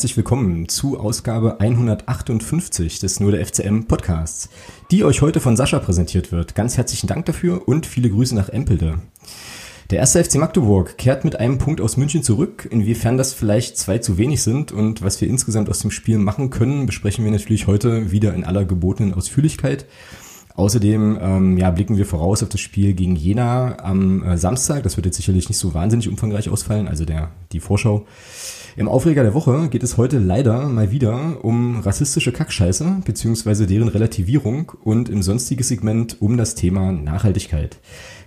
herzlich willkommen zu Ausgabe 158 des Nur der FCM Podcasts, die euch heute von Sascha präsentiert wird. Ganz herzlichen Dank dafür und viele Grüße nach Empelde. Der erste FC Magdeburg kehrt mit einem Punkt aus München zurück. Inwiefern das vielleicht zwei zu wenig sind und was wir insgesamt aus dem Spiel machen können, besprechen wir natürlich heute wieder in aller gebotenen Ausführlichkeit. Außerdem ähm, ja, blicken wir voraus auf das Spiel gegen Jena am äh, Samstag. Das wird jetzt sicherlich nicht so wahnsinnig umfangreich ausfallen, also der, die Vorschau. Im Aufreger der Woche geht es heute leider mal wieder um rassistische Kackscheiße beziehungsweise deren Relativierung und im sonstigen Segment um das Thema Nachhaltigkeit.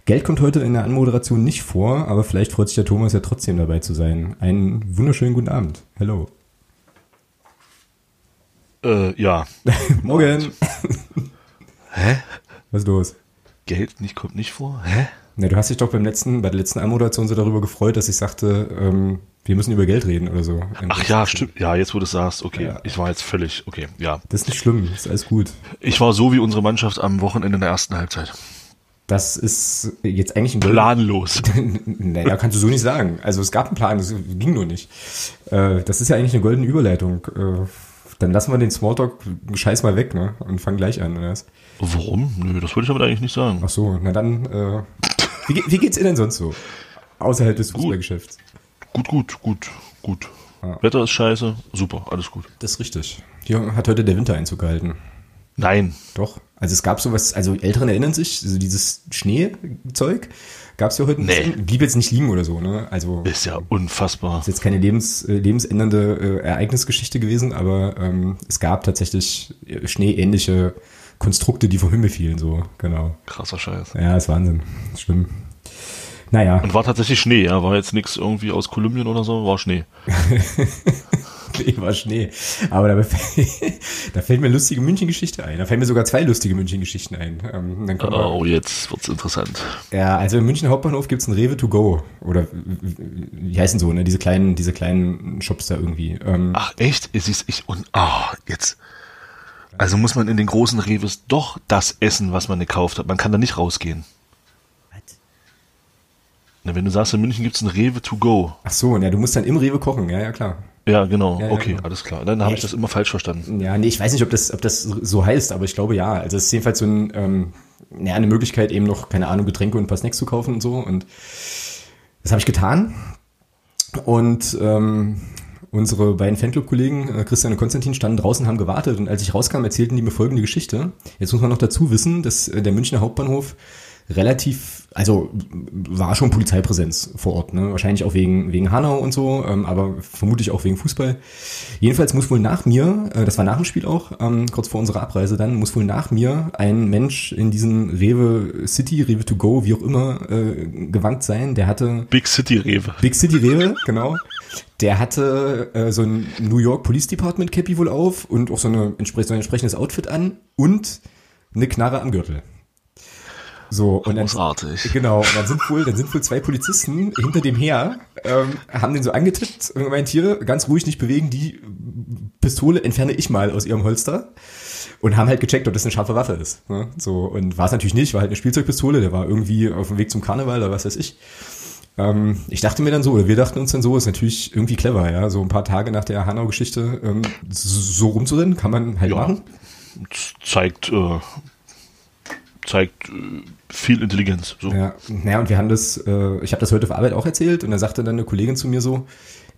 Geld kommt heute in der Anmoderation nicht vor, aber vielleicht freut sich der Thomas ja trotzdem dabei zu sein. Einen wunderschönen guten Abend. Hello. Äh, ja. Morgen. Hä? Was ist los? Geld nicht, kommt nicht vor? Hä? Na, du hast dich doch beim letzten, bei der letzten Anmoderation so darüber gefreut, dass ich sagte, ähm, wir müssen über Geld reden oder so. Ach ja, stimmt. Ja, jetzt wo du es sagst, okay. Ja. Ich war jetzt völlig, okay, ja. Das ist nicht schlimm, ist alles gut. Ich war so wie unsere Mannschaft am Wochenende in der ersten Halbzeit. Das ist jetzt eigentlich ein Planlos. da kannst du so nicht sagen. Also es gab einen Plan, das ging nur nicht. Äh, das ist ja eigentlich eine goldene Überleitung. Äh, dann lassen wir den Smalltalk scheiß mal weg, ne? Und fangen gleich an, oder? Warum? Nö, das würde ich damit eigentlich nicht sagen. Ach so, na dann, äh, wie, wie geht's Ihnen denn sonst so? Außerhalb des. Fußballgeschäfts. Gut, gut, gut, gut. Ja. Wetter ist scheiße, super, alles gut. Das ist richtig. Hier hat heute der Winter Einzug gehalten. Nein, Doch. Also es gab sowas, also Älteren erinnern sich, also dieses Schneezeug gab es ja heute. ein Nee. Blieb jetzt nicht liegen oder so, ne? Also ist ja unfassbar. ist jetzt keine lebens, äh, lebensändernde äh, Ereignisgeschichte gewesen, aber ähm, es gab tatsächlich äh, schneeähnliche Konstrukte, die vom Himmel fielen, so, genau. Krasser Scheiß. Ja, ist Wahnsinn. Schlimm. Naja, Und war tatsächlich Schnee, ja, war jetzt nichts irgendwie aus Kolumbien oder so, war Schnee. nee, war Schnee. Aber da, fällt- da fällt mir eine lustige München-Geschichte ein. Da fallen mir sogar zwei lustige München-Geschichten ein. Ähm, dann kommen wir, Oh, jetzt wird's interessant. Ja, also im Münchner Hauptbahnhof gibt's ein Rewe to go. Oder wie heißen so, ne? Diese kleinen, diese kleinen Shops da irgendwie. Ähm, Ach, echt? Es ist ich und ah, jetzt. Also muss man in den großen Reves doch das essen, was man gekauft hat. Man kann da nicht rausgehen. Na, wenn du sagst, in München gibt's ein Rewe to go. Ach so, ja, du musst dann im Rewe kochen, ja, ja, klar. Ja, genau. Ja, ja, okay, genau. alles klar. Dann habe ich das immer falsch verstanden. Ja, nee, ich weiß nicht, ob das, ob das so heißt, aber ich glaube ja. Also es ist jedenfalls so ein, ähm, ja, eine Möglichkeit, eben noch, keine Ahnung, Getränke und ein paar Snacks zu kaufen und so. Und das habe ich getan. Und ähm, unsere beiden Fanclub-Kollegen, äh, Christian und Konstantin, standen draußen, haben gewartet. Und als ich rauskam, erzählten die mir folgende Geschichte. Jetzt muss man noch dazu wissen, dass äh, der Münchner Hauptbahnhof relativ, also war schon Polizeipräsenz vor Ort, ne? Wahrscheinlich auch wegen, wegen Hanau und so, ähm, aber vermutlich auch wegen Fußball. Jedenfalls muss wohl nach mir, äh, das war nach dem Spiel auch, ähm, kurz vor unserer Abreise dann, muss wohl nach mir ein Mensch in diesen Rewe City, Rewe to go, wie auch immer, äh, gewankt sein. Der hatte Big City Rewe. Big City Rewe, genau. Der hatte äh, so ein New York Police Department Cappy wohl auf und auch so, eine, so ein entsprechendes Outfit an und eine Knarre am Gürtel. So, und dann, Großartig. genau, und dann sind wohl, dann sind wohl zwei Polizisten hinter dem her, ähm, haben den so angetippt und gemeint, hier, ganz ruhig nicht bewegen, die Pistole entferne ich mal aus ihrem Holster. Und haben halt gecheckt, ob das eine scharfe Waffe ist. Ne? So, und war es natürlich nicht, war halt eine Spielzeugpistole, der war irgendwie auf dem Weg zum Karneval oder was weiß ich. Ähm, ich dachte mir dann so, oder wir dachten uns dann so, ist natürlich irgendwie clever, ja, so ein paar Tage nach der Hanau-Geschichte ähm, so, rumzurennen, kann man halt Ja. machen. Zeigt, äh, zeigt äh, viel Intelligenz. So. Ja, naja, und wir haben das, äh, ich habe das heute auf Arbeit auch erzählt und da sagte dann eine Kollegin zu mir so,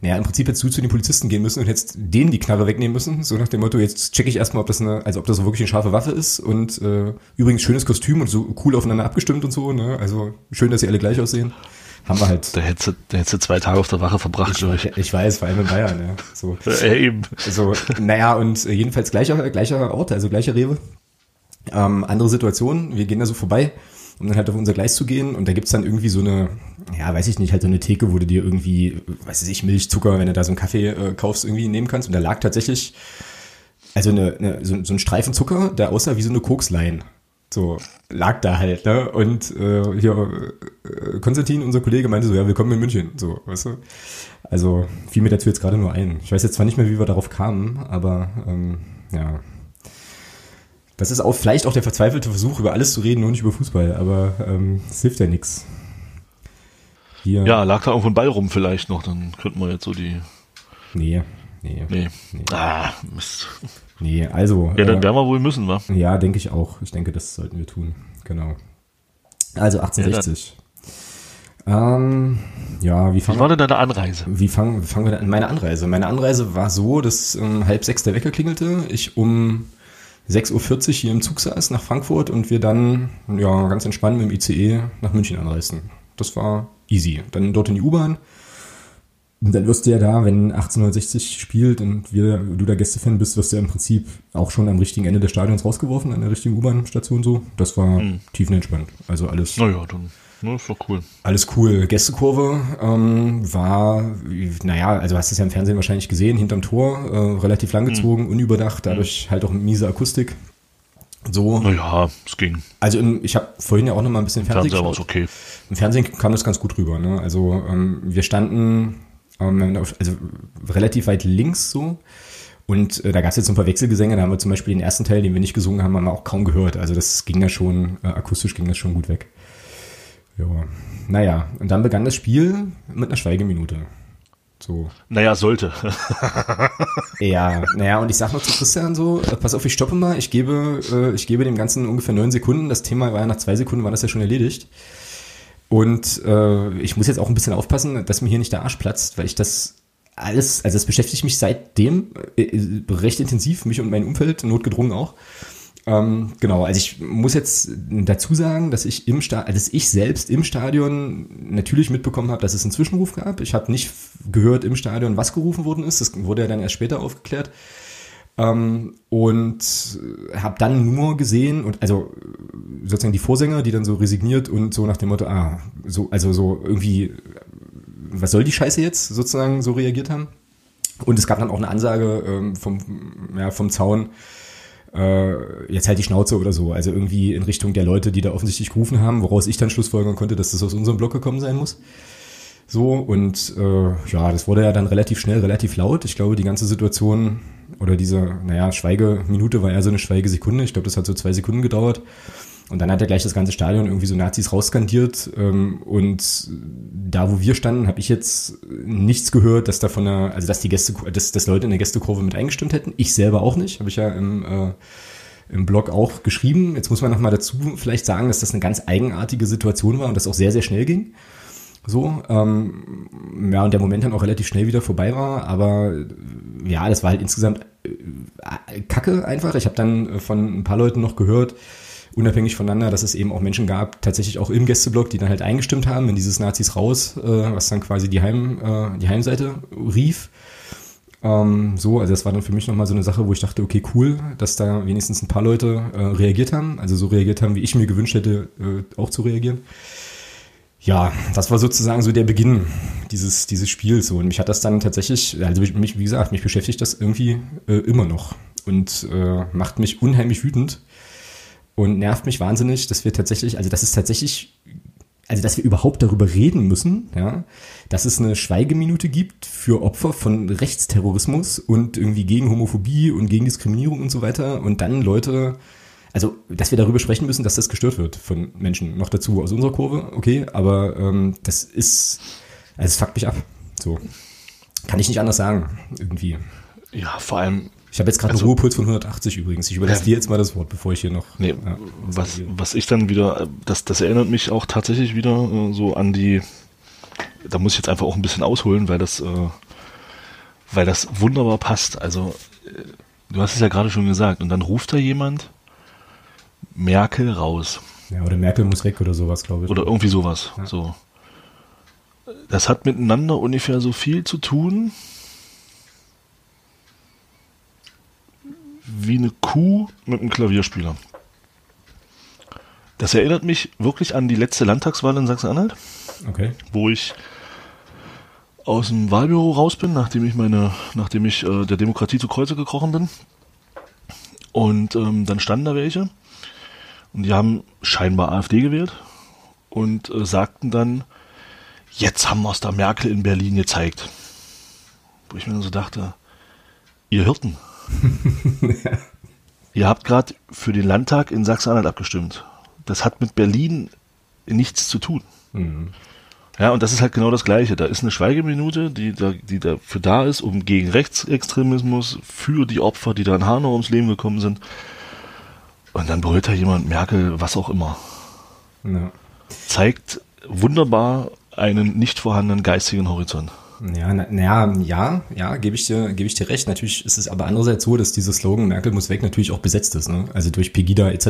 naja, im Prinzip hättest du zu den Polizisten gehen müssen und hättest denen die Knarre wegnehmen müssen, so nach dem Motto, jetzt checke ich erstmal, ob das eine, also ob das wirklich eine scharfe Waffe ist und äh, übrigens schönes Kostüm und so cool aufeinander abgestimmt und so, ne, also schön, dass sie alle gleich aussehen. Haben wir halt. Da hättest du, da hättest du zwei Tage auf der Wache verbracht, glaube ich. Ich weiß, vor allem in Bayern, ja. So. Äh, eben. Also, naja, und äh, jedenfalls gleicher, gleicher Ort, also gleicher Rewe. Ähm, andere Situation, wir gehen da so vorbei, um dann halt auf unser Gleis zu gehen und da gibt's dann irgendwie so eine, ja, weiß ich nicht, halt so eine Theke, wo du dir irgendwie, weiß ich, Milch, Zucker, wenn du da so einen Kaffee äh, kaufst, irgendwie nehmen kannst und da lag tatsächlich, also eine, eine, so, so ein Streifen Zucker, der aussah wie so eine Kokslein. So, lag da halt, ne? Und äh, hier, äh, Konstantin, unser Kollege, meinte so, ja, willkommen in München, so, weißt du? Also, fiel mir dazu jetzt gerade nur ein. Ich weiß jetzt zwar nicht mehr, wie wir darauf kamen, aber ähm, ja. Das ist auch vielleicht auch der verzweifelte Versuch, über alles zu reden, nur nicht über Fußball, aber ähm, es hilft ja nichts. Hier, Ja, lag da irgendwo ein Ball rum vielleicht noch, dann könnten wir jetzt so die. nee, Nee. Nee. Ah, Mist. Nee, also. Ja, dann äh, werden wir wohl müssen, wa? Ja, denke ich auch. Ich denke, das sollten wir tun. Genau. Also 1860. ähm, ja, wie Wie fangen war denn deine Anreise? wie fangen, wie fangen wir denn an? Meine Anreise. Meine Anreise war so, dass um halb sechs der Wecker klingelte, ich um 6.40 Uhr hier im Zug saß nach Frankfurt und wir dann ja ganz entspannt mit dem ICE nach München anreisten. Das war easy. Dann dort in die U-Bahn. Und dann wirst du ja da, wenn 1860 spielt und wir, du da Gästefan bist, wirst du ja im Prinzip auch schon am richtigen Ende des Stadions rausgeworfen, an der richtigen U-Bahn-Station so. Das war tiefenentspannt. Also alles Naja, dann, na, ist doch cool. alles cool. Gästekurve ähm, war, naja, also hast du es ja im Fernsehen wahrscheinlich gesehen, hinterm Tor, äh, relativ langgezogen, unüberdacht, dadurch halt auch miese Akustik. So, Naja, es ging. also im, ich habe vorhin ja auch noch mal ein bisschen Fernsehen Fernseher war geschaut. okay. Im Fernsehen kam das ganz gut rüber. Ne? Also ähm, wir standen ähm, auf- also relativ weit links so. Und äh, da gab es jetzt ein paar Wechselgesänge, da haben wir zum Beispiel den ersten Teil, den wir nicht gesungen haben, haben wir auch kaum gehört. Also das ging ja schon, äh, akustisch ging das schon gut weg. Ja, naja, und dann begann das Spiel mit einer Schweigeminute. So. Naja, sollte. Ja, naja, und ich sag noch zu Christian so, äh, pass auf, ich stoppe mal, ich gebe, äh, ich gebe dem Ganzen ungefähr neun Sekunden. Das Thema war ja nach zwei Sekunden, war das ja schon erledigt. Und äh, ich muss jetzt auch ein bisschen aufpassen, dass mir hier nicht der Arsch platzt, weil ich das alles, also das beschäftigt mich seitdem äh, äh, recht intensiv, mich und mein Umfeld, notgedrungen auch. Ähm, genau, also ich muss jetzt dazu sagen, dass ich im Stadion, dass ich selbst im Stadion natürlich mitbekommen habe, dass es einen Zwischenruf gab. Ich habe nicht gehört im Stadion, was gerufen worden ist. Das wurde ja dann erst später aufgeklärt. Ähm, und habe dann nur gesehen und also sozusagen die Vorsänger, die dann so resigniert und so nach dem Motto, ah, so also so irgendwie, was soll die Scheiße jetzt sozusagen so reagiert haben. Und es gab dann auch eine Ansage ähm, vom ja, vom Zaun, äh, jetzt halt die Schnauze oder so. Also irgendwie in Richtung der Leute, die da offensichtlich gerufen haben, woraus ich dann schlussfolgern konnte, dass das aus unserem Block gekommen sein muss. So, und äh, ja, das wurde ja dann relativ schnell, relativ laut. Ich glaube, die ganze Situation oder diese, naja, Schweigeminute war ja so eine Schweigesekunde. Ich glaube, das hat so zwei Sekunden gedauert. Und dann hat er gleich das ganze Stadion irgendwie so Nazis rausskandiert. Ähm, und da, wo wir standen, habe ich jetzt nichts gehört, dass da von der, also dass die Gäste, dass, dass Leute in der Gästekurve mit eingestimmt hätten. Ich selber auch nicht. Habe ich ja im, äh, im Blog auch geschrieben. Jetzt muss man nochmal dazu vielleicht sagen, dass das eine ganz eigenartige Situation war und das auch sehr, sehr schnell ging. So, ähm, ja, und der Moment dann auch relativ schnell wieder vorbei war, aber äh, ja, das war halt insgesamt äh, Kacke einfach. Ich habe dann äh, von ein paar Leuten noch gehört, unabhängig voneinander, dass es eben auch Menschen gab, tatsächlich auch im Gästeblock, die dann halt eingestimmt haben in dieses Nazis raus, äh, was dann quasi die, Heim, äh, die Heimseite rief. Ähm, so, also das war dann für mich nochmal so eine Sache, wo ich dachte, okay, cool, dass da wenigstens ein paar Leute äh, reagiert haben, also so reagiert haben, wie ich mir gewünscht hätte, äh, auch zu reagieren. Ja, das war sozusagen so der Beginn dieses, dieses Spiels. So. Und mich hat das dann tatsächlich, also mich, wie gesagt, mich beschäftigt das irgendwie äh, immer noch und äh, macht mich unheimlich wütend und nervt mich wahnsinnig, dass wir tatsächlich, also das ist tatsächlich, also dass wir überhaupt darüber reden müssen, ja, dass es eine Schweigeminute gibt für Opfer von Rechtsterrorismus und irgendwie gegen Homophobie und gegen Diskriminierung und so weiter und dann Leute, also dass wir darüber sprechen müssen, dass das gestört wird von Menschen. Noch dazu aus unserer Kurve, okay, aber ähm, das ist, also es fuckt mich ab. So. Kann ich nicht anders sagen, irgendwie. Ja, vor allem, Ich habe jetzt gerade Also- einen Ruhepuls von 180 übrigens. Ich überlasse Ja. dir jetzt mal das Wort, bevor ich hier noch. nee, ja, was, was ich dann wieder, das, das erinnert mich auch tatsächlich wieder äh, so an die, da muss ich jetzt einfach auch ein bisschen ausholen, weil das, äh, weil das wunderbar passt. Also, äh, du hast es ja gerade schon gesagt, und dann ruft da jemand Merkel raus. Ja, oder Merkel muss weg oder sowas, glaube ich. Oder irgendwie sowas. So. Das hat miteinander ungefähr so viel zu tun wie eine Kuh mit einem Klavierspieler. Das erinnert mich wirklich an die letzte Landtagswahl in Sachsen-Anhalt, Okay. wo ich aus dem Wahlbüro raus bin, nachdem ich meine, nachdem ich äh, der Demokratie zu Kreuze gekrochen bin. Und ähm, dann standen da welche und die haben scheinbar AfD gewählt und äh, sagten dann, jetzt haben wir es der Merkel in Berlin gezeigt. Wo ich mir dann so dachte, ihr Hirten, ihr habt gerade für den Landtag in Sachsen-Anhalt abgestimmt. Das hat mit Berlin nichts zu tun. Mhm. Ja, und das ist halt genau das Gleiche. Da ist eine Schweigeminute, die, da, die dafür da ist, um gegen Rechtsextremismus, für die Opfer, die da in Hanau ums Leben gekommen sind. Und dann brüllt da jemand Merkel, was auch immer. Ja. Zeigt wunderbar einen nicht vorhandenen geistigen Horizont. Ja, na, na, ja, ja, gebe ich dir, gebe ich dir recht. Natürlich ist es aber andererseits so, dass dieser Slogan Merkel muss weg natürlich auch besetzt ist, ne? Also durch Pegida etc.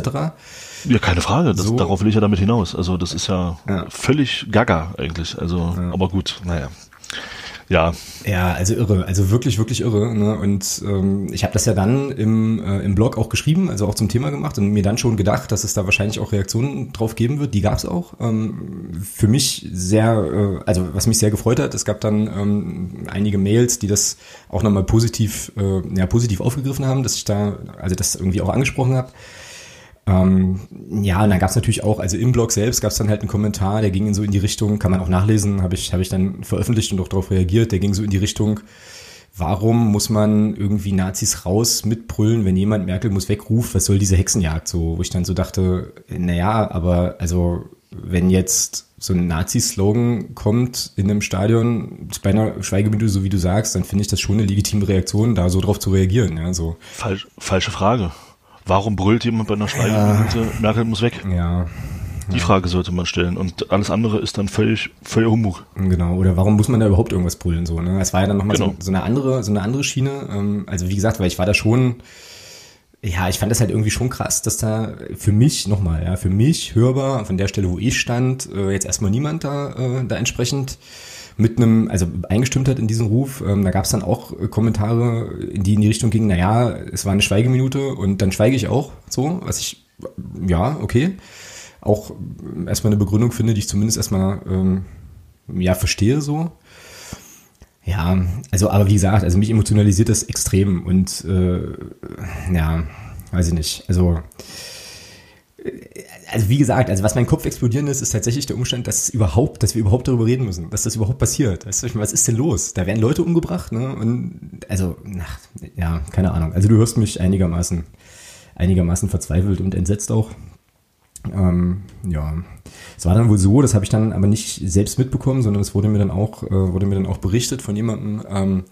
Ja, keine Frage. Das, so. Darauf will ich ja damit hinaus. Also das ist ja, ja. völlig gaga eigentlich. Also, ja. aber gut, naja. Ja. Ja, also irre, also wirklich, wirklich irre. Ne? Und ähm, ich habe das ja dann im, äh, im Blog auch geschrieben, also auch zum Thema gemacht und mir dann schon gedacht, dass es da wahrscheinlich auch Reaktionen drauf geben wird. Die gab es auch. Ähm, für mich sehr, äh, also was mich sehr gefreut hat, es gab dann ähm, einige Mails, die das auch nochmal positiv, äh, ja, positiv aufgegriffen haben, dass ich da, also das irgendwie auch angesprochen habe. Ähm, ja, und dann gab es natürlich auch, also im Blog selbst gab es dann halt einen Kommentar, der ging in so in die Richtung, kann man auch nachlesen, habe ich, hab ich dann veröffentlicht und auch darauf reagiert, der ging so in die Richtung, warum muss man irgendwie Nazis raus mitbrüllen, wenn jemand Merkel muss wegruft, was soll diese Hexenjagd so, wo ich dann so dachte, naja, aber also wenn jetzt so ein Nazi-Slogan kommt in einem Stadion bei einer Schweigeminute, so wie du sagst, dann finde ich das schon eine legitime Reaktion, da so drauf zu reagieren. Ja, so. Falsch, falsche Frage. Warum brüllt jemand bei einer Schweigeminute, ja. Merkel muss weg? Ja. Die Frage sollte man stellen und alles andere ist dann völlig, völlig Humbug. Genau, oder warum muss man da überhaupt irgendwas brüllen so, ne? Es war ja dann nochmal genau. so, so eine andere, so eine andere Schiene. Ähm, also wie gesagt, weil ich war da schon, ja, ich fand das halt irgendwie schon krass, dass da für mich, nochmal, ja, für mich hörbar, von der Stelle, wo ich stand, äh, jetzt erstmal niemand da, äh, da entsprechend mit einem, also eingestimmt hat in diesen Ruf. Ähm, da gab es dann auch äh, Kommentare, die in die Richtung gingen, naja, es war eine Schweigeminute und dann schweige ich auch so, was ich, ja, okay. Auch äh, erstmal eine Begründung finde, die ich zumindest erstmal, ähm, ja, verstehe so. Ja, also, aber wie gesagt, also mich emotionalisiert das extrem und äh, ja, weiß ich nicht. Also also wie gesagt, also was mein Kopf explodieren ist, ist tatsächlich der Umstand, dass überhaupt, dass wir überhaupt darüber reden müssen, dass das überhaupt passiert. Was ist denn los? Da werden Leute umgebracht, ne? Und also, ach, ja, keine Ahnung. Also du hörst mich einigermaßen, einigermaßen verzweifelt und entsetzt auch. Ähm, ja, es war dann wohl so, das habe ich dann aber nicht selbst mitbekommen, sondern es wurde mir dann auch, äh, wurde mir dann auch berichtet von jemandem. Ähm,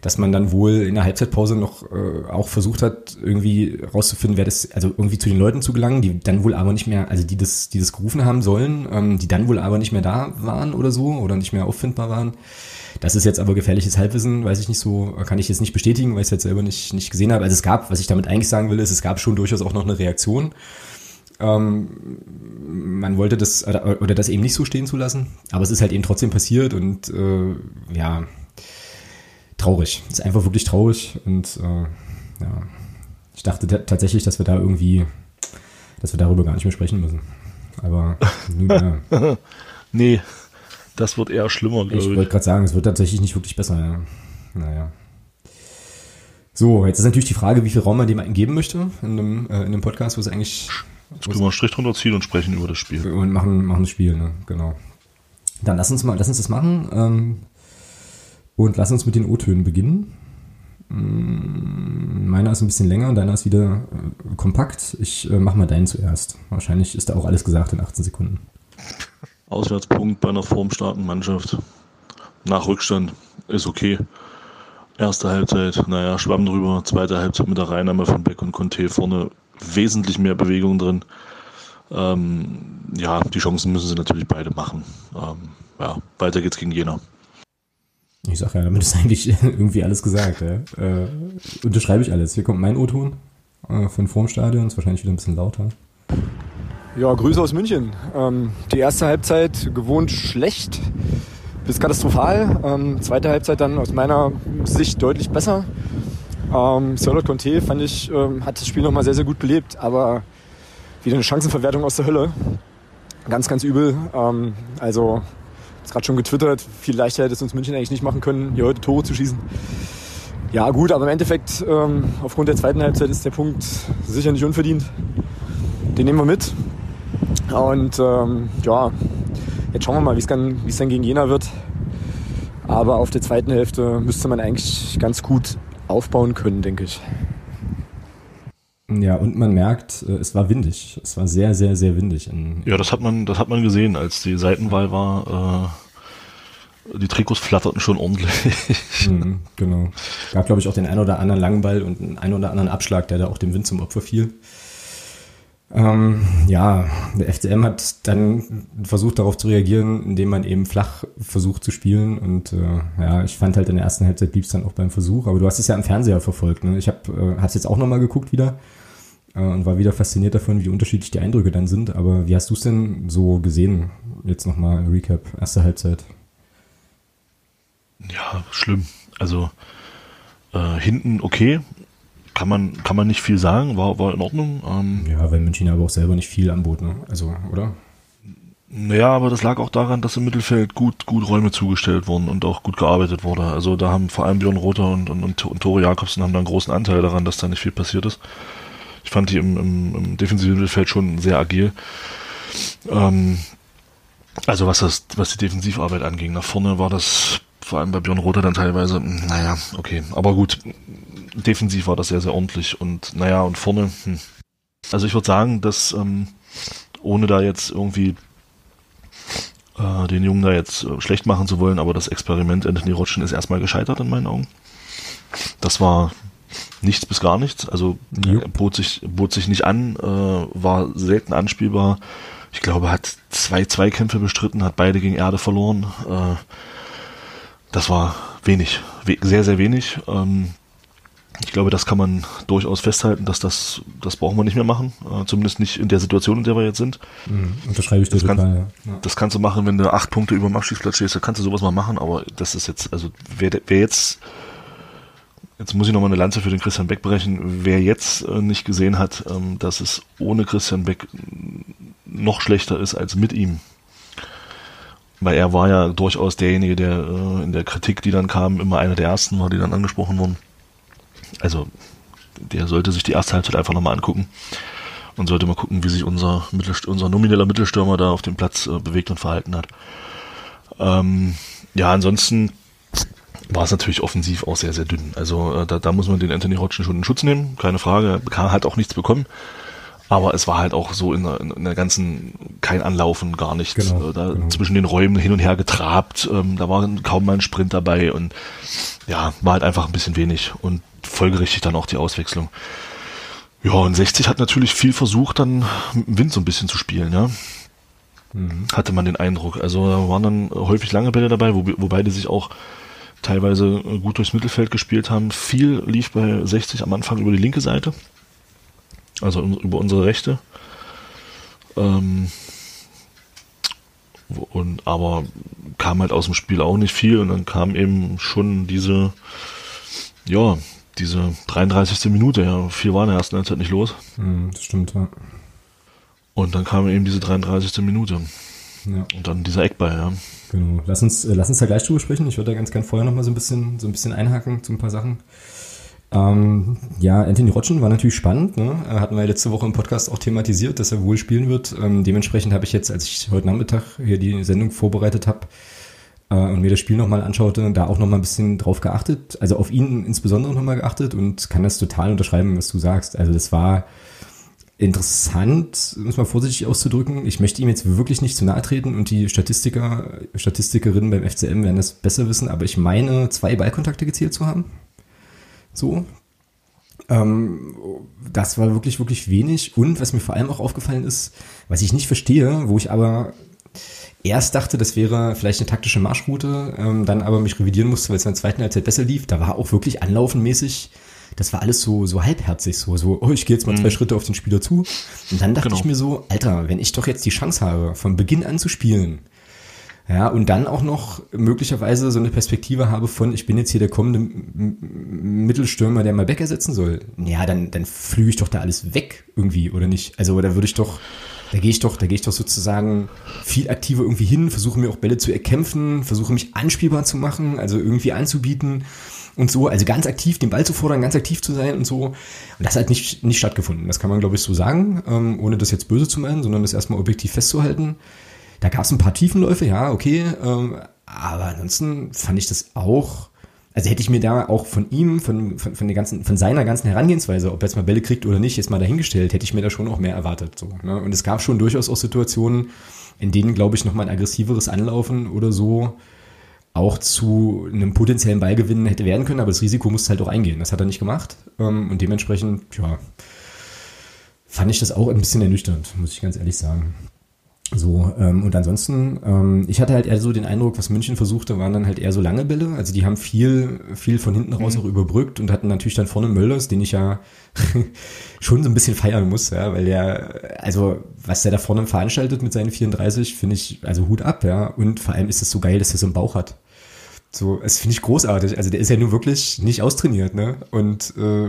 dass man dann wohl in der Halbzeitpause noch äh, auch versucht hat, irgendwie rauszufinden, wer das, also irgendwie zu den Leuten zu gelangen, die dann wohl aber nicht mehr, also die das, die das gerufen haben sollen, ähm, die dann wohl aber nicht mehr da waren oder so oder nicht mehr auffindbar waren. Das ist jetzt aber gefährliches Halbwissen, weiß ich nicht so, kann ich jetzt nicht bestätigen, weil ich es jetzt selber nicht, nicht gesehen habe. Also es gab, was ich damit eigentlich sagen will, ist, es gab schon durchaus auch noch eine Reaktion. Ähm, man wollte das oder, oder das eben nicht so stehen zu lassen, aber es ist halt eben trotzdem passiert und äh, ja, traurig. Ist einfach wirklich traurig und äh, ja, ich dachte tatsächlich, dass wir da irgendwie, dass wir darüber gar nicht mehr sprechen müssen. Aber nun, ja. nee, das wird eher schlimmer, glaube ich. Ich wollte gerade sagen, es wird tatsächlich nicht wirklich besser. Ja. Naja. So, jetzt ist natürlich die Frage, wie viel Raum man dem geben möchte in einem, äh, in einem Podcast, wo es eigentlich. Jetzt können wir einen Strich drunter ziehen und sprechen über das Spiel. Und machen, machen das Spiel, ne? Genau. Dann lass uns mal, lass uns das machen. Ähm, und lass uns mit den O-Tönen beginnen. Mm, meiner ist ein bisschen länger, deiner ist wieder äh, kompakt. Ich äh, mach mal deinen zuerst. Wahrscheinlich ist da auch alles gesagt in 18 Sekunden. Auswärtspunkt bei einer formstarken Mannschaft. Nach Rückstand ist okay. Erste Halbzeit, naja, schwamm drüber. Zweite Halbzeit mit der Reinnahme von Beck und Conte vorne wesentlich mehr Bewegung drin. Ähm, ja, die Chancen müssen sie natürlich beide machen. Ähm, ja, weiter geht's gegen Jena. Ich sag ja, damit ist eigentlich irgendwie alles gesagt. Ja. Äh, unterschreibe ich alles. Hier kommt mein O-Ton äh, von vorm Stadion, ist wahrscheinlich wieder ein bisschen lauter. Ja, Grüße aus München. Ähm, die erste Halbzeit gewohnt schlecht bis katastrophal. Ähm, zweite Halbzeit dann aus meiner Sicht deutlich besser. Ähm, Charlotte Conte fand ich, ähm, hat das Spiel nochmal sehr, sehr gut belebt, aber wieder eine Chancenverwertung aus der Hölle. Ganz, ganz übel. Ähm, also ist gerade schon getwittert, viel leichter hätte es uns München eigentlich nicht machen können, hier heute Tore zu schießen. Ja gut, aber im Endeffekt, ähm, aufgrund der zweiten Halbzeit ist der Punkt sicher nicht unverdient. Den nehmen wir mit. Und ähm, ja, jetzt schauen wir mal, wie es dann gegen Jena wird. Aber auf der zweiten Hälfte müsste man eigentlich ganz gut aufbauen können, denke ich. Ja, und man merkt, äh, es war windig. Es war sehr, sehr, sehr windig. ja, das hat man, das hat man gesehen, als die Seitenwahl war. die Trikots flatterten schon ordentlich. Mhm, genau. Gab, glaube ich, auch den ein oder anderen langen Ball und einen ein oder anderen Abschlag, der da auch dem Wind zum Opfer fiel. Ähm, ja, der FCM hat dann versucht darauf zu reagieren, indem man eben flach versucht zu spielen. Und äh, ja, ich fand halt in der ersten Halbzeit blieb es dann auch beim Versuch. Aber du hast es ja im Fernseher verfolgt. Ne? Ich habe äh, es jetzt auch nochmal geguckt wieder äh, und war wieder fasziniert davon, wie unterschiedlich die Eindrücke dann sind. Aber wie hast du es denn so gesehen? Jetzt nochmal Recap, erste Halbzeit. Ja, schlimm. Also äh, hinten okay, kann man, kann man nicht viel sagen, war, war in Ordnung. Ähm, ja, weil München aber auch selber nicht viel anbot, ne? Also, oder? Naja, aber das lag auch daran, dass im Mittelfeld gut, gut Räume zugestellt wurden und auch gut gearbeitet wurde. Also da haben vor allem Björn Rother und, und, und, und Tore Jakobsen haben da einen großen Anteil daran, dass da nicht viel passiert ist. Ich fand die im, im, im defensiven Mittelfeld schon sehr agil. Ähm, also was das, was die Defensivarbeit anging. Nach vorne war das vor allem bei Björn Rother dann teilweise, naja, okay. Aber gut, defensiv war das sehr, sehr ordentlich. Und naja, und vorne, hm. also ich würde sagen, dass ähm, ohne da jetzt irgendwie äh, den Jungen da jetzt äh, schlecht machen zu wollen, aber das Experiment Anthony Rotschen ist erstmal gescheitert in meinen Augen. Das war nichts bis gar nichts. Also äh, bot sich, bot sich nicht an, äh, war selten anspielbar. Ich glaube, hat zwei Zweikämpfe bestritten, hat beide gegen Erde verloren. Äh, das war wenig, we sehr, sehr wenig. Ähm, ich glaube, das kann man durchaus festhalten, dass das, das brauchen wir nicht mehr machen. Äh, zumindest nicht in der Situation, in der wir jetzt sind. Mhm, unterschreibe ich dir das, kann, ja. das kannst du machen, wenn du acht Punkte über dem Abstiegsplatz stehst, da kannst du sowas mal machen, aber das ist jetzt, also wer, wer jetzt, jetzt muss ich nochmal eine Lanze für den Christian Beck brechen, wer jetzt äh, nicht gesehen hat, ähm, dass es ohne Christian Beck noch schlechter ist als mit ihm. Weil er war ja durchaus derjenige, der äh, in der Kritik, die dann kam, immer einer der ersten war, die dann angesprochen wurden also der sollte sich die erste Halbzeit einfach nochmal angucken und sollte mal gucken, wie sich unser, Mittelst unser nomineller Mittelstürmer da auf dem Platz äh, bewegt und verhalten hat. Ähm, ja, ansonsten war es natürlich offensiv auch sehr, sehr dünn. Also äh, da, da muss man den Anthony Hodgson schon in Schutz nehmen, keine Frage. Er hat auch nichts bekommen. Aber es war halt auch so in der, in der ganzen, kein Anlaufen, gar nichts. Genau, äh, da genau. zwischen den Räumen hin und her getrabt, ähm, da war kaum mal ein Sprint dabei und ja, war halt einfach ein bisschen wenig. Und folgerichtig dann auch die Auswechslung. Ja, und 60 hat natürlich viel versucht, dann mit dem Wind so ein bisschen zu spielen, ja. Mhm. Hatte man den Eindruck. Also da waren dann häufig lange Bälle dabei, wo, wobei die sich auch teilweise gut durchs Mittelfeld gespielt haben. Viel lief bei 60 am Anfang über die linke Seite. Also über unsere rechte. Ähm, und aber kam halt aus dem Spiel auch nicht viel und dann kam eben schon diese ja diese 33. Minute, ja, viel war in der ersten Halbzeit nicht los. Mm, das stimmt, ja. Und dann kam eben diese 33. Minute. Ja. Und dann dieser Eckball, ja. Genau. Lass uns, äh, lass uns da gleich drüber sprechen. Ich würde da ganz gern vorher nochmal so ein bisschen, so ein bisschen einhaken zu ein paar Sachen. Ähm, ja, Anthony Rotschen war natürlich spannend. Ne? Hatten wir letzte Woche im Podcast auch thematisiert, dass er wohl spielen wird. Ähm, dementsprechend habe ich jetzt, als ich heute Nachmittag hier die Sendung vorbereitet habe, äh, und mir das Spiel nochmal anschaute, da auch nochmal ein bisschen drauf geachtet, also auf ihn insbesondere nochmal geachtet und kann das total unterschreiben, was du sagst. Also das war interessant, es mal vorsichtig auszudrücken. Ich möchte ihm jetzt wirklich nicht zu nahe treten und die Statistiker, Statistikerinnen beim FCM werden das besser wissen, aber ich meine, zwei Ballkontakte gezählt zu haben. So. Ähm, das war wirklich, wirklich wenig. Und was mir vor allem auch aufgefallen ist, was ich nicht verstehe, wo ich aber erst dachte, das wäre vielleicht eine taktische Marschroute, ähm, dann aber mich revidieren musste, weil es in der zweiten Halbzeit besser lief. Da war auch wirklich anlaufenmäßig, das war alles so, so halbherzig, so, so, oh, ich gehe jetzt mal mhm. zwei Schritte auf den Spieler zu. Und dann dachte genau. ich mir so, Alter, wenn ich doch jetzt die Chance habe, von Beginn an zu spielen, ja, und dann auch noch möglicherweise so eine Perspektive habe von, ich bin jetzt hier der kommende Mittelstürmer, der mal Beck ersetzen soll. Ja, dann, dann flüge ich doch da alles weg irgendwie, oder nicht? Also, da würde ich doch, da gehe ich doch, da gehe ich doch sozusagen viel aktiver irgendwie hin, versuche mir auch Bälle zu erkämpfen, versuche mich anspielbar zu machen, also irgendwie anzubieten und so, also ganz aktiv den Ball zu fordern, ganz aktiv zu sein und so. Und das hat nicht, nicht stattgefunden. Das kann man, glaube ich, so sagen, ähm, ohne das jetzt böse zu meinen, sondern das erstmal objektiv festzuhalten. Da gab es ein paar Tiefenläufe, ja, okay, ähm, aber ansonsten fand ich das auch also hätte ich mir da auch von ihm, von, von, von, der ganzen, von seiner ganzen Herangehensweise, ob er jetzt mal Bälle kriegt oder nicht, jetzt mal dahingestellt, hätte ich mir da schon auch mehr erwartet. So, ne? Und es gab schon durchaus auch Situationen, in denen, glaube ich, nochmal ein aggressiveres Anlaufen oder so auch zu einem potenziellen Ballgewinn hätte werden können, aber das Risiko musste halt auch eingehen. Das hat er nicht gemacht. Ähm, und dementsprechend, ja, fand ich das auch ein bisschen ernüchternd, muss ich ganz ehrlich sagen. So, ähm, und ansonsten, ähm, ich hatte halt eher so den Eindruck, was München versuchte, waren dann halt eher so lange Bälle. Also die haben viel, viel von hinten raus mhm. auch überbrückt und hatten natürlich dann vorne Mölders, den ich ja schon so ein bisschen feiern muss, ja, weil der, also was der da vorne veranstaltet mit seinen 34, finde ich, also Hut ab, ja. Und vor allem ist es so geil, dass er so einen Bauch hat. So, das finde ich großartig. Also der ist ja nur wirklich nicht austrainiert, ne? Und äh,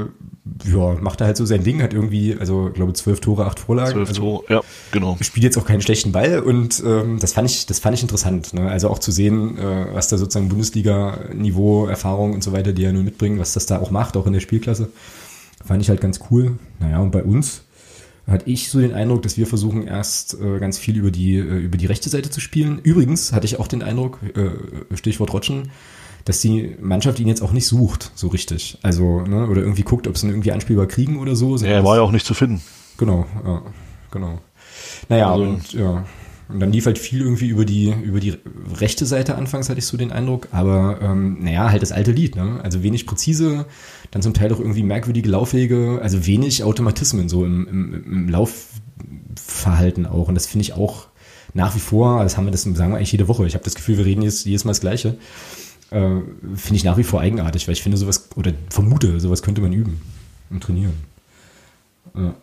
ja, macht da halt so sein Ding, hat irgendwie, also glaube zwölf Tore, acht Vorlagen. Zwölf also, Tore, ja, genau. Spielt jetzt auch keinen schlechten Ball und ähm, das fand ich, das fand ich interessant. Ne? Also auch zu sehen, äh, was da sozusagen Bundesliga-Niveau, Erfahrung und so weiter, die er nur mitbringen, was das da auch macht, auch in der Spielklasse, fand ich halt ganz cool. Naja, und bei uns hatte ich so den Eindruck, dass wir versuchen erst äh, ganz viel über die, äh, über die rechte Seite zu spielen. Übrigens hatte ich auch den Eindruck, äh, Stichwort Rotschen, dass die Mannschaft ihn jetzt auch nicht sucht, so richtig. Also, ne, oder irgendwie guckt, ob sie ihn irgendwie anspielbar kriegen oder so. Ja, er war ja auch nicht zu finden. Genau, ja, genau. Naja, also, und ja. Und dann lief halt viel irgendwie über die, über die rechte Seite anfangs, hatte ich so den Eindruck. Aber ähm, naja, halt das alte Lied, ne? Also wenig präzise, dann zum Teil auch irgendwie merkwürdige Laufwege, also wenig Automatismen so im, im, im Laufverhalten auch. Und das finde ich auch nach wie vor, das haben wir das sagen wir eigentlich jede Woche. Ich habe das Gefühl, wir reden jetzt jedes Mal das Gleiche. Äh, finde ich nach wie vor eigenartig, weil ich finde sowas, oder vermute, sowas könnte man üben und trainieren. Ja.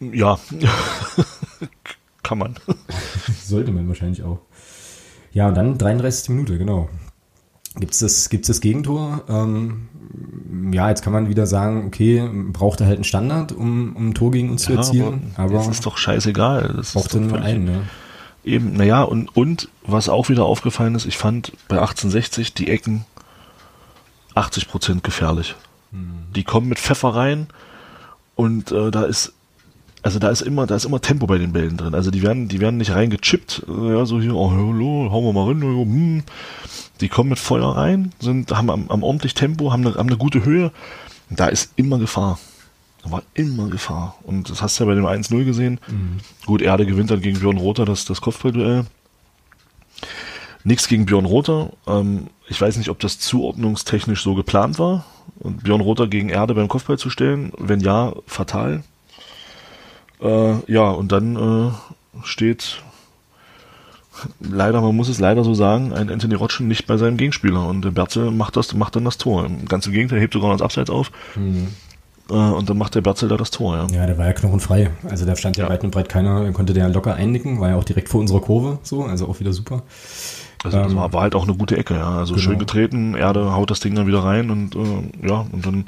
ja. kann man. Sollte man wahrscheinlich auch. Ja, und dann 33. Minute, genau. Gibt es das, gibt's das Gegentor? Ähm, ja, jetzt kann man wieder sagen, okay, braucht er halt einen Standard, um, um ein Tor gegen uns ja, zu erzielen. Aber, aber das ist doch scheißegal. Das braucht er nur einen, ne? Eben, naja, und, und was auch wieder aufgefallen ist, ich fand bei 1860 die Ecken 80% gefährlich. Hm. Die kommen mit Pfeffer rein und äh, da ist also da ist immer, da ist immer Tempo bei den Bällen drin. Also die werden, die werden nicht reingechippt, ja, so hier, oh, hallo, hauen wir mal rein, hm. Die kommen mit Feuer rein, sind, haben am, am ordentlich Tempo, haben eine, haben eine gute Höhe. Da ist immer Gefahr. Da war immer Gefahr. Und das hast du ja bei dem 1-0 gesehen. Mhm. Gut, Erde gewinnt dann gegen Björn Rother das, das Kopfballduell. Nichts gegen Björn Rother. Ähm, ich weiß nicht, ob das zuordnungstechnisch so geplant war. Und Björn Rother gegen Erde beim Kopfball zu stellen. Wenn ja, fatal. Äh, ja, und dann äh, steht leider, man muss es leider so sagen, ein Anthony Rotschen nicht bei seinem Gegenspieler und der Berzel macht das, macht dann das Tor. Ganz im Gegenteil, hebt sogar noch das Abseits auf. Mhm. Äh, und dann macht der Berzel da das Tor, ja. Ja, der war ja knochenfrei. Also da stand ja, ja weit und breit keiner, konnte der locker einnicken, war ja auch direkt vor unserer Kurve, so, also auch wieder super. Also das ähm, war, war, halt auch eine gute Ecke, ja. Also genau. schön getreten, Erde haut das Ding dann wieder rein und äh, ja, und dann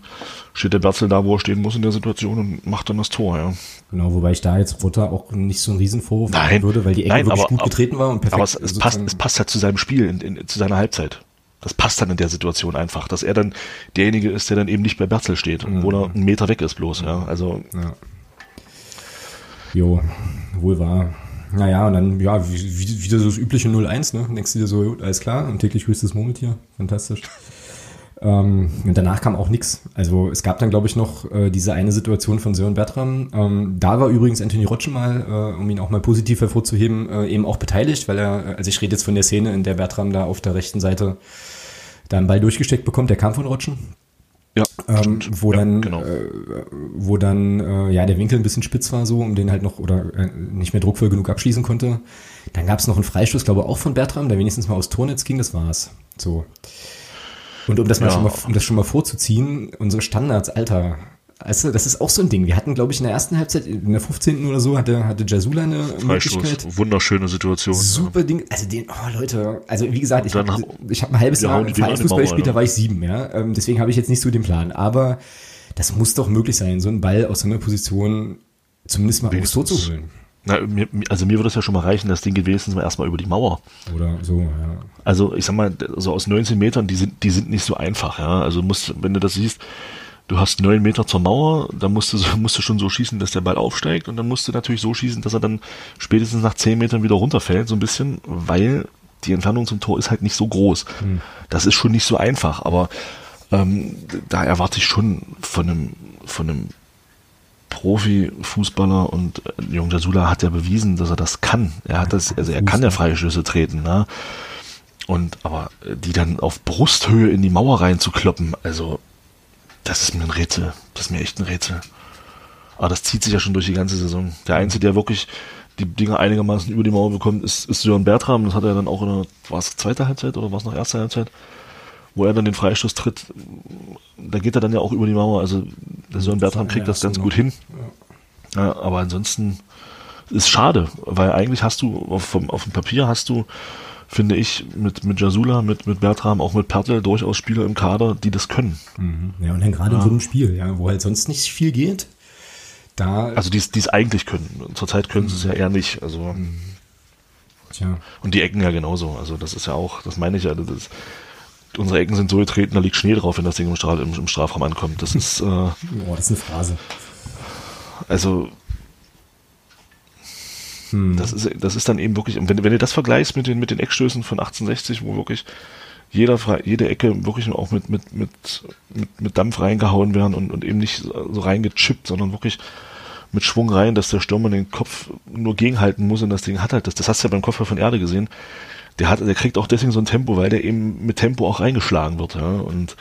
steht der Berzel da, wo er stehen muss in der Situation und macht dann das Tor, ja. Genau, wobei ich da jetzt Rutter auch nicht so einen Riesenvorwurf machen würde, weil die Ecke nein, wirklich aber, gut getreten war und perfekt. Aber es, es passt, es passt halt zu seinem Spiel, in, in, zu seiner Halbzeit. Das passt dann in der Situation einfach, dass er dann derjenige ist, der dann eben nicht bei Berzel steht, mhm. wo er einen Meter weg ist bloß, ja. Also. Ja. Jo, wohl wahr. Naja, und dann, ja, wieder so das übliche 0-1, ne? Denkst du dir so, alles klar, ein täglich höchstes Murmeltier, fantastisch. Ähm, und danach kam auch nichts. Also es gab dann, glaube ich, noch äh, diese eine Situation von Sören Bertram. Ähm, da war übrigens Anthony Rotschen mal, äh, um ihn auch mal positiv hervorzuheben, äh, eben auch beteiligt, weil er, also ich rede jetzt von der Szene, in der Bertram da auf der rechten Seite da einen Ball durchgesteckt bekommt, der kam von Rotschen. Ja, ähm, wo, ja, dann, genau. äh, wo dann äh, ja der Winkel ein bisschen spitz war so, um den halt noch oder äh, nicht mehr druckvoll genug abschließen konnte. Dann gab es noch einen Freistoß, glaube ich, auch von Bertram, der wenigstens mal aus Tornetz ging, das war's. So. Und um das mal, schon mal um das schon mal vorzuziehen, unsere Standards, Alter, also das ist auch so ein Ding. Wir hatten, glaube ich, in der ersten Halbzeit, in der 15. oder so, hatte, hatte Jasula eine Freistoß, Möglichkeit. Wunderschöne Situation. Super ja. Ding. Also den, oh Leute, also wie gesagt, ich habe hab ein halbes Jahr Vereinsfußball gespielt, da war ich sieben, ja. Ähm, deswegen habe ich jetzt nicht so den Plan. Aber das muss doch möglich sein, so einen Ball aus so einer Position zumindest mal aufs Tor zu holen. Na, mir, also mir würde es ja schon mal reichen, das Ding gewesen erstmal über die Mauer. Oder so, ja. Also ich sag mal, so aus 19 Metern, die sind, die sind nicht so einfach, ja. Also musst, wenn du das siehst, du hast neun Meter zur Mauer, da musst du, musst du schon so schießen, dass der Ball aufsteigt und dann musst du natürlich so schießen, dass er dann spätestens nach zehn Metern wieder runterfällt, so ein bisschen, weil die Entfernung zum Tor ist halt nicht so groß. Hm. Das ist schon nicht so einfach, aber ähm, da erwarte ich schon von einem, von einem Profi-Fußballer und Jung Jasula hat ja bewiesen, dass er das kann. Er hat das, also er kann ja freie Schüsse treten. Ne? Und aber die dann auf Brusthöhe in die Mauer reinzukloppen, also das ist mir ein Rätsel. Das ist mir echt ein Rätsel. Aber das zieht sich ja schon durch die ganze Saison. Der Einzige, der wirklich die Dinger einigermaßen über die Mauer bekommt, ist, ist Sören Bertram. Das hat er dann auch in der, war es zweite Halbzeit oder war es noch erste Halbzeit? Wo er dann den Freistoß tritt, da geht er dann ja auch über die Mauer. Also der Sören Bertram kriegt das ganz gut hin. Ja, aber ansonsten ist schade, weil eigentlich hast du auf, auf dem Papier hast du, finde ich, mit, mit Jasula, mit, mit Bertram, auch mit Pertl durchaus Spieler im Kader, die das können. Mhm. Ja, und dann gerade ja. in so einem Spiel, ja, wo halt sonst nicht viel geht, da. Also die es eigentlich können. Zurzeit können sie es ja eher nicht. Also. Mhm. Tja. Und die Ecken ja genauso. Also das ist ja auch, das meine ich ja, das ist, unsere Ecken sind so getreten, da liegt Schnee drauf, wenn das Ding im, Strahl, im, im Strafraum ankommt. Das ist. Äh, oh, das ist eine Phrase. Also hm. das ist, das ist dann eben wirklich, wenn, wenn du das vergleichst mit den, mit den Eckstößen von 1860, wo wirklich jeder, jede Ecke wirklich auch mit, mit, mit, mit, mit Dampf reingehauen werden und, und eben nicht so reingechippt, sondern wirklich mit Schwung rein, dass der Stürmer den Kopf nur gegenhalten muss und das Ding hat halt das. Das hast du ja beim Kopf von Erde gesehen. Der hat, der kriegt auch deswegen so ein Tempo, weil der eben mit Tempo auch reingeschlagen wird, ja, und,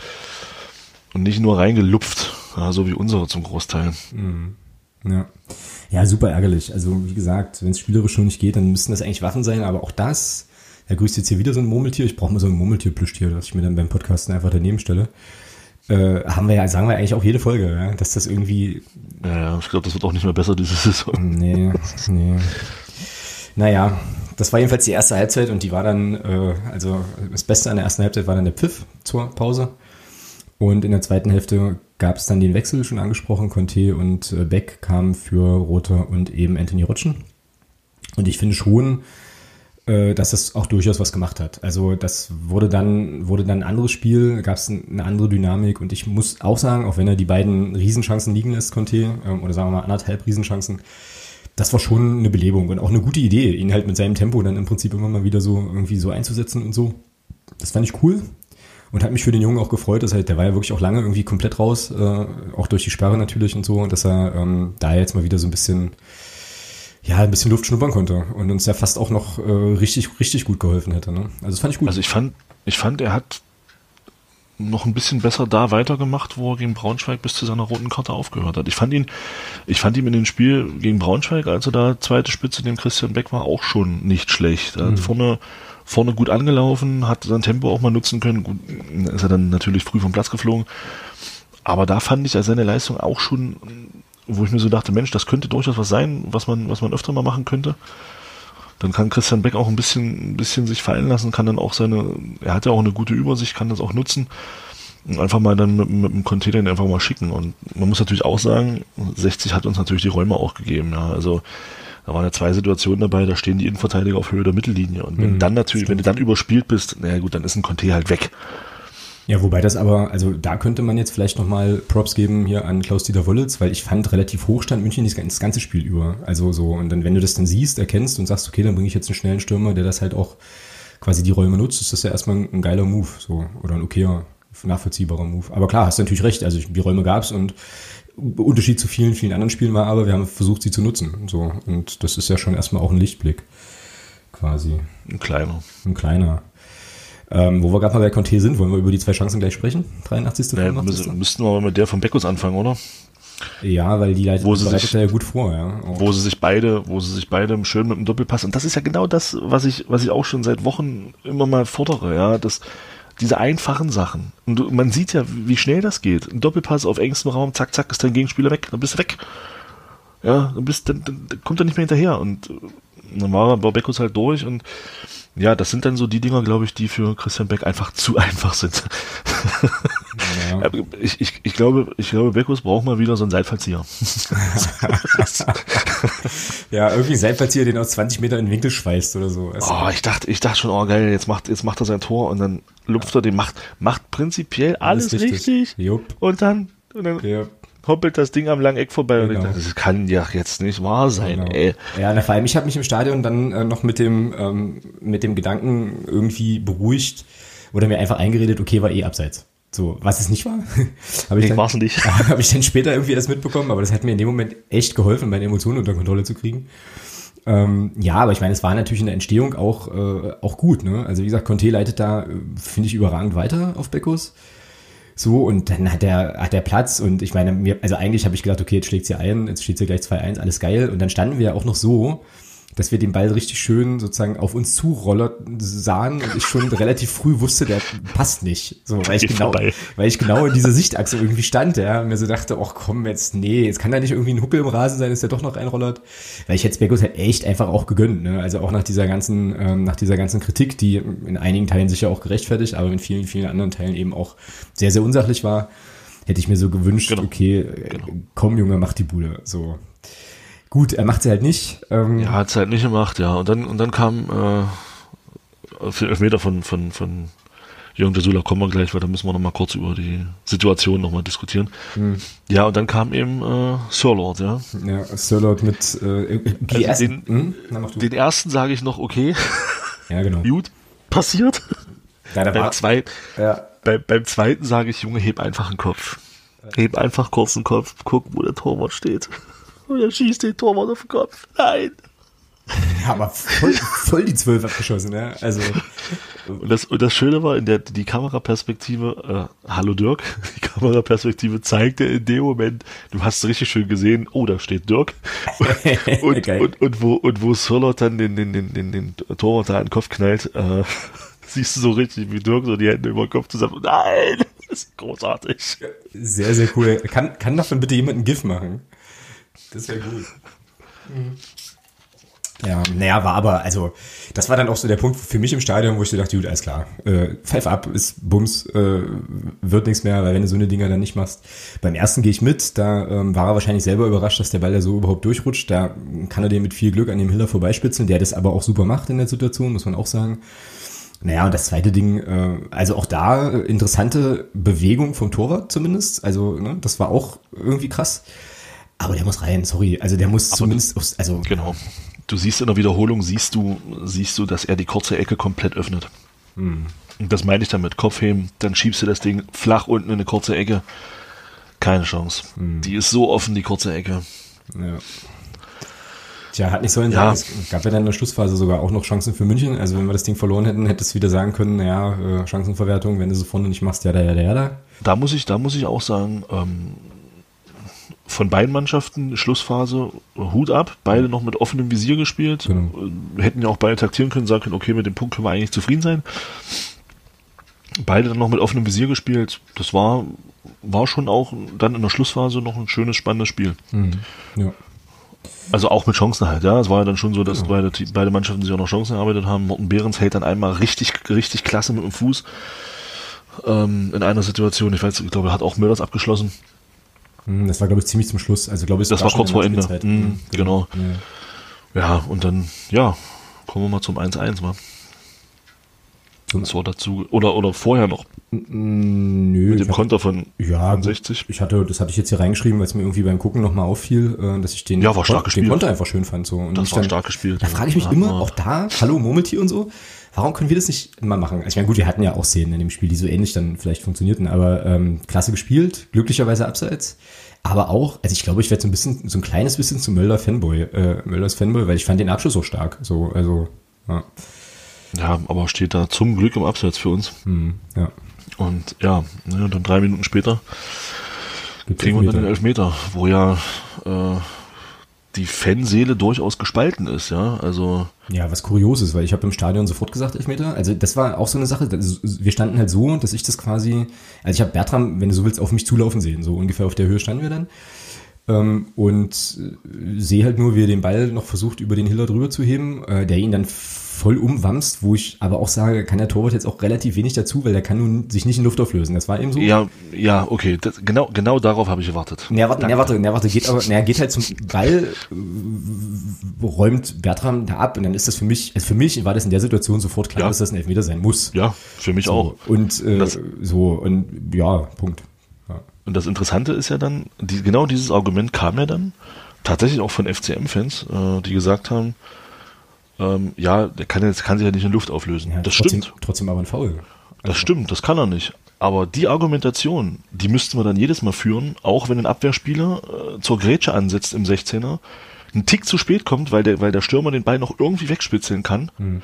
und nicht nur reingelupft, ja, so wie unsere zum Großteil. Mhm. Ja. Ja, super ärgerlich. Also wie gesagt, wenn es spielerisch schon nicht geht, dann müssten das eigentlich Waffen sein, aber auch das, da grüßt jetzt hier wieder so ein Murmeltier. Ich brauche mal so ein Murmeltier-Plüschtier, das ich mir dann beim Podcasten einfach daneben stelle. Äh, haben wir ja, sagen wir eigentlich auch jede Folge, ja, dass das irgendwie. Ja, ich glaube, das wird auch nicht mehr besser diese Saison. Nee, nee. Naja, das war jedenfalls die erste Halbzeit und die war dann, äh, also das Beste an der ersten Halbzeit war dann der Pfiff zur Pause. Und in der zweiten Hälfte gab es dann den Wechsel, schon angesprochen. Conte und äh, Beck kamen für Roter und eben Anthony Rutschen. Und ich finde schon, äh, dass das auch durchaus was gemacht hat. Also das wurde dann, wurde dann ein anderes Spiel, gab es eine andere Dynamik und ich muss auch sagen, auch wenn er die beiden Riesenchancen liegen lässt, Conte, ähm, oder sagen wir mal anderthalb Riesenchancen, das war schon eine Belebung und auch eine gute Idee, ihn halt mit seinem Tempo dann im Prinzip immer mal wieder so irgendwie so einzusetzen und so. Das fand ich cool und hat mich für den Jungen auch gefreut, dass halt, der war ja wirklich auch lange irgendwie komplett raus, äh, auch durch die Sperre natürlich und so, und dass er ähm, da jetzt mal wieder so ein bisschen, ja, ein bisschen Luft schnuppern konnte und uns ja fast auch noch äh, richtig, richtig gut geholfen hätte. Ne? Also das fand ich gut. Also ich fand, ich fand, er hat noch ein bisschen besser da weitergemacht, wo er gegen Braunschweig bis zu seiner roten Karte aufgehört hat. Ich fand ihn, ich fand ihn in dem Spiel gegen Braunschweig, als er da zweite Spitze dem Christian Beck war, auch schon nicht schlecht. Er hat mhm. vorne vorne gut angelaufen, hat sein Tempo auch mal nutzen können. Gut, ist er dann natürlich früh vom Platz geflogen. Aber da fand ich seine Leistung auch schon, wo ich mir so dachte, Mensch, das könnte durchaus was sein, was man, was man öfter mal machen könnte. Dann kann Christian Beck auch ein bisschen, ein bisschen sich fallen lassen, kann dann auch seine, er hat ja auch eine gute Übersicht, kann das auch nutzen. Und einfach mal dann mit, mit dem Container einfach mal schicken. Und man muss natürlich auch sagen, 60 hat uns natürlich die Räume auch gegeben. Ja. Also da waren ja zwei Situationen dabei, da stehen die Innenverteidiger auf Höhe der Mittellinie. Und wenn mhm, dann natürlich, wenn du dann überspielt bist, naja gut, dann ist ein Conte halt weg. Ja, wobei das aber, also da könnte man jetzt vielleicht nochmal Props geben hier an Klaus-Dieter Wollitz, weil ich fand relativ hoch stand München das ganze Spiel über. Also so, und dann, wenn du das dann siehst, erkennst und sagst, okay, dann bringe ich jetzt einen schnellen Stürmer, der das halt auch quasi die Räume nutzt, ist das ja erstmal ein, ein geiler Move, so, oder ein okayer, nachvollziehbarer Move. Aber klar, hast du natürlich recht, also die Räume gab's und Unterschied zu vielen, vielen anderen Spielen war, aber wir haben versucht, sie zu nutzen. So. Und das ist ja schon erstmal auch ein Lichtblick. Quasi. Ein kleiner. Ein kleiner. Ähm, wo wir gerade mal bei Conte sind, wollen wir über die zwei Chancen gleich sprechen? 83. Ja, müssen, müssten wir mit der von Beckus anfangen, oder? Ja, weil die Leitung bereitet sich, ja gut vor, ja. Auch. Wo sie sich beide, wo sie sich beide schön mit dem Doppelpass, und das ist ja genau das, was ich, was ich auch schon seit Wochen immer mal fordere, ja, das, diese einfachen Sachen. Und man sieht ja, wie schnell das geht. Ein Doppelpass auf engstem Raum, zack, zack, ist dein Gegenspieler weg, dann bist du weg. Ja, dann bist, dann, dann kommt er nicht mehr hinterher. Und äh, dann war Beckus halt durch und ja, das sind dann so die Dinger, glaube ich, die für Christian Beck einfach zu einfach sind. Ja. ich, ich, ich glaube, ich glaube, Beckus braucht mal wieder so einen Seitfallzieher. ja, irgendwie Seitfallzieher, den aus 20 Metern in den Winkel schweißt oder so. Also oh, ich dachte, ich dachte schon, oh geil, jetzt macht, jetzt macht er sein Tor und dann lupft er den, macht, macht prinzipiell alles, alles richtig. richtig. Und dann, und dann Jupp hoppelt das Ding am langen Eck vorbei genau. und ich genau. dachte, das kann ja jetzt nicht wahr sein, genau. ey. Ja, vor allem, ich habe mich im Stadion dann äh, noch mit dem, ähm, mit dem Gedanken irgendwie beruhigt oder mir einfach eingeredet, okay, war eh abseits. So, was es nicht war, habe ich, dann, nicht. Hab ich dann später irgendwie erst mitbekommen, aber das hat mir in dem Moment echt geholfen, meine Emotionen unter Kontrolle zu kriegen. Ähm, ja, aber ich meine, es war natürlich in der Entstehung auch, äh, auch gut. Ne? Also wie gesagt, Conte leitet da, äh, finde ich, überragend weiter auf Beckus. So, und dann hat er, hat er Platz und ich meine, mir, also eigentlich habe ich gedacht, okay, jetzt schlägt sie ein, jetzt steht sie gleich 2-1, alles geil. Und dann standen wir auch noch so, dass wir den Ball richtig schön sozusagen auf uns zurollern sahen und ich schon relativ früh wusste, der passt nicht. So, weil ich genau, vorbei. weil ich genau in dieser Sichtachse irgendwie stand, ja, und mir so dachte, ach komm, jetzt, nee, jetzt kann da nicht irgendwie ein Huckel im Rasen sein, dass der doch noch reinrollert. Weil ich hätte Speckos halt echt einfach auch gegönnt, ne? Also auch nach dieser ganzen, ähm, nach dieser ganzen Kritik, die in einigen Teilen sicher auch gerechtfertigt, aber in vielen, vielen anderen Teilen eben auch sehr, sehr unsachlich war, hätte ich mir so gewünscht, genau. okay, genau. komm Junge, mach die Bude. So, Gut, er macht sie halt nicht. Ähm ja, hat es halt nicht gemacht, ja. Und dann, und dann kam äh, für Elfmeter von, von, von Jürgen Desula kommen wir gleich, weil da müssen wir nochmal kurz über die Situation nochmal diskutieren. Hm. Ja, und dann kam eben äh, Sirlord, ja. Ja, Sirlord mit äh, also ersten, den, hm? den ersten sage ich noch okay. Ja, genau. Gut, passiert. Ja, beim, zwei, ja. bei, beim zweiten sage ich, Junge, heb einfach den Kopf. Heb einfach kurz den Kopf, guck, wo der Torwart steht. Und er schießt den Torwart auf den Kopf. Nein. Ja, aber voll, voll die Zwölf abgeschossen, ja. Also. Und das, und das Schöne war, in der die Kameraperspektive, äh, hallo Dirk, die Kameraperspektive zeigte in dem Moment, du hast richtig schön gesehen, oh, da steht Dirk. Und, und, und, und, wo, und wo Sirlot dann den, den, den, den, den Torwart da in den Kopf knallt, äh, siehst du so richtig, wie Dirk so die Hände über den Kopf zusammen, nein, das ist großartig. Sehr, sehr cool. Kann, kann davon bitte jemand ein GIF machen? Das wäre gut. Ja, naja, war aber, also, das war dann auch so der Punkt für mich im Stadion, wo ich so dachte, gut, alles klar, äh, pfeif ab, ist Bums, äh, wird nichts mehr, weil wenn du so eine Dinger dann nicht machst. Beim ersten gehe ich mit, da ähm, war er wahrscheinlich selber überrascht, dass der Ball da so überhaupt durchrutscht. Da kann er den mit viel Glück an dem Hiller vorbeispitzen, der das aber auch super macht in der Situation, muss man auch sagen. Naja, und das zweite Ding, äh, also auch da äh, interessante Bewegung vom Torwart zumindest. Also, ne, das war auch irgendwie krass. Aber der muss rein, sorry. Also der muss Aber zumindest, aufs, also. Genau. Du siehst in der Wiederholung, siehst du, siehst du, dass er die kurze Ecke komplett öffnet. Hm. Und das meine ich damit. Kopfheben, dann schiebst du das Ding flach unten in eine kurze Ecke. Keine Chance. Hm. Die ist so offen, die kurze Ecke. Ja. Tja, hat nicht sollen ja. sein. Es gab ja dann in der Schlussphase sogar auch noch Chancen für München. Also wenn wir das Ding verloren hätten, hättest du wieder sagen können, naja, äh, Chancenverwertung, wenn du so vorne nicht machst, ja, da, ja, da, ja, da. Da muss ich, da muss ich auch sagen, ähm, von beiden Mannschaften, Schlussphase, Hut ab, beide noch mit offenem Visier gespielt. Genau. Hätten ja auch beide taktieren können, sagen können, okay, mit dem Punkt können wir eigentlich zufrieden sein. Beide dann noch mit offenem Visier gespielt. Das war, war schon auch dann in der Schlussphase noch ein schönes, spannendes Spiel. Mhm. Ja. Also auch mit Chancen halt, ja. Es war ja dann schon so, dass ja. beide, beide Mannschaften sich auch noch Chancen erarbeitet haben. Morten Behrens hält dann einmal richtig, richtig klasse mit dem Fuß ähm, in einer Situation. Ich weiß, ich glaube, er hat auch Mörders abgeschlossen. Hm, das war, glaube ich, ziemlich zum Schluss. Also, glaube ich, das war, kurz vor Ende. Mhm, genau. Ja. ja. und dann, ja, kommen wir mal zum 1-1, mal. Und zwar dazu, oder, oder vorher noch. Nö. Mit dem Konter von, ja, von 60. Ich hatte, das hatte ich jetzt hier reingeschrieben, weil es mir irgendwie beim Gucken nochmal auffiel, äh, dass ich den, ja, war stark den Konter einfach schön fand. So. Und das war dann, stark gespielt. Da frage ich mich ja, immer, auch da, hallo Murmeltier und so, Warum können wir das nicht mal machen? Also ich meine, gut, wir hatten ja auch Szenen in dem Spiel, die so ähnlich dann vielleicht funktionierten, aber ähm, klasse gespielt, glücklicherweise abseits. Aber auch, also ich glaube, ich werde so ein bisschen, so ein kleines bisschen zum Mölder Fanboy, äh, Mölders Fanboy, weil ich fand den Abschluss so stark. So, also, ja. Ja, aber steht da zum Glück im Abseits für uns. Hm, ja. Und ja, ne, und dann drei Minuten später Gibt's kriegen wir dann den Elfmeter, wo ja äh, die Fanseele durchaus gespalten ist, ja. Also ja, was kurios ist, weil ich habe im Stadion sofort gesagt Elfmeter. Also das war auch so eine Sache. Wir standen halt so, dass ich das quasi, also ich habe Bertram, wenn du so willst, auf mich zulaufen sehen. So ungefähr auf der Höhe standen wir dann. Ähm, und äh, sehe halt nur, wie er den Ball noch versucht, über den Hiller drüber zu heben, äh, der ihn dann voll umwamst, wo ich aber auch sage, kann der Torwart jetzt auch relativ wenig dazu, weil der kann nun sich nicht in Luft auflösen. Das war eben so. Ja, ja, okay. Das, genau, genau darauf habe ich gewartet. Ne, warte, ne, warte, ne, warte, geht aber, ne, geht halt zum Ball, äh, räumt Bertram da ab und dann ist das für mich, also für mich war das in der Situation sofort klar, ja. dass das ein Elfmeter sein muss. Ja, für mich so, auch. Und äh, das, so, und ja, Punkt. Ja. Und das Interessante ist ja dann, die, genau dieses Argument kam ja dann tatsächlich auch von FCM-Fans, äh, die gesagt haben, ähm, ja, der kann jetzt kann sich ja nicht in Luft auflösen. Ja, das trotzdem, stimmt. Trotzdem aber ein Foul. Das also. stimmt, das kann er nicht. Aber die Argumentation, die müssten wir dann jedes Mal führen, auch wenn ein Abwehrspieler äh, zur Grätsche ansetzt im 16er, einen Tick zu spät kommt, weil der, weil der Stürmer den Ball noch irgendwie wegspitzeln kann, mhm.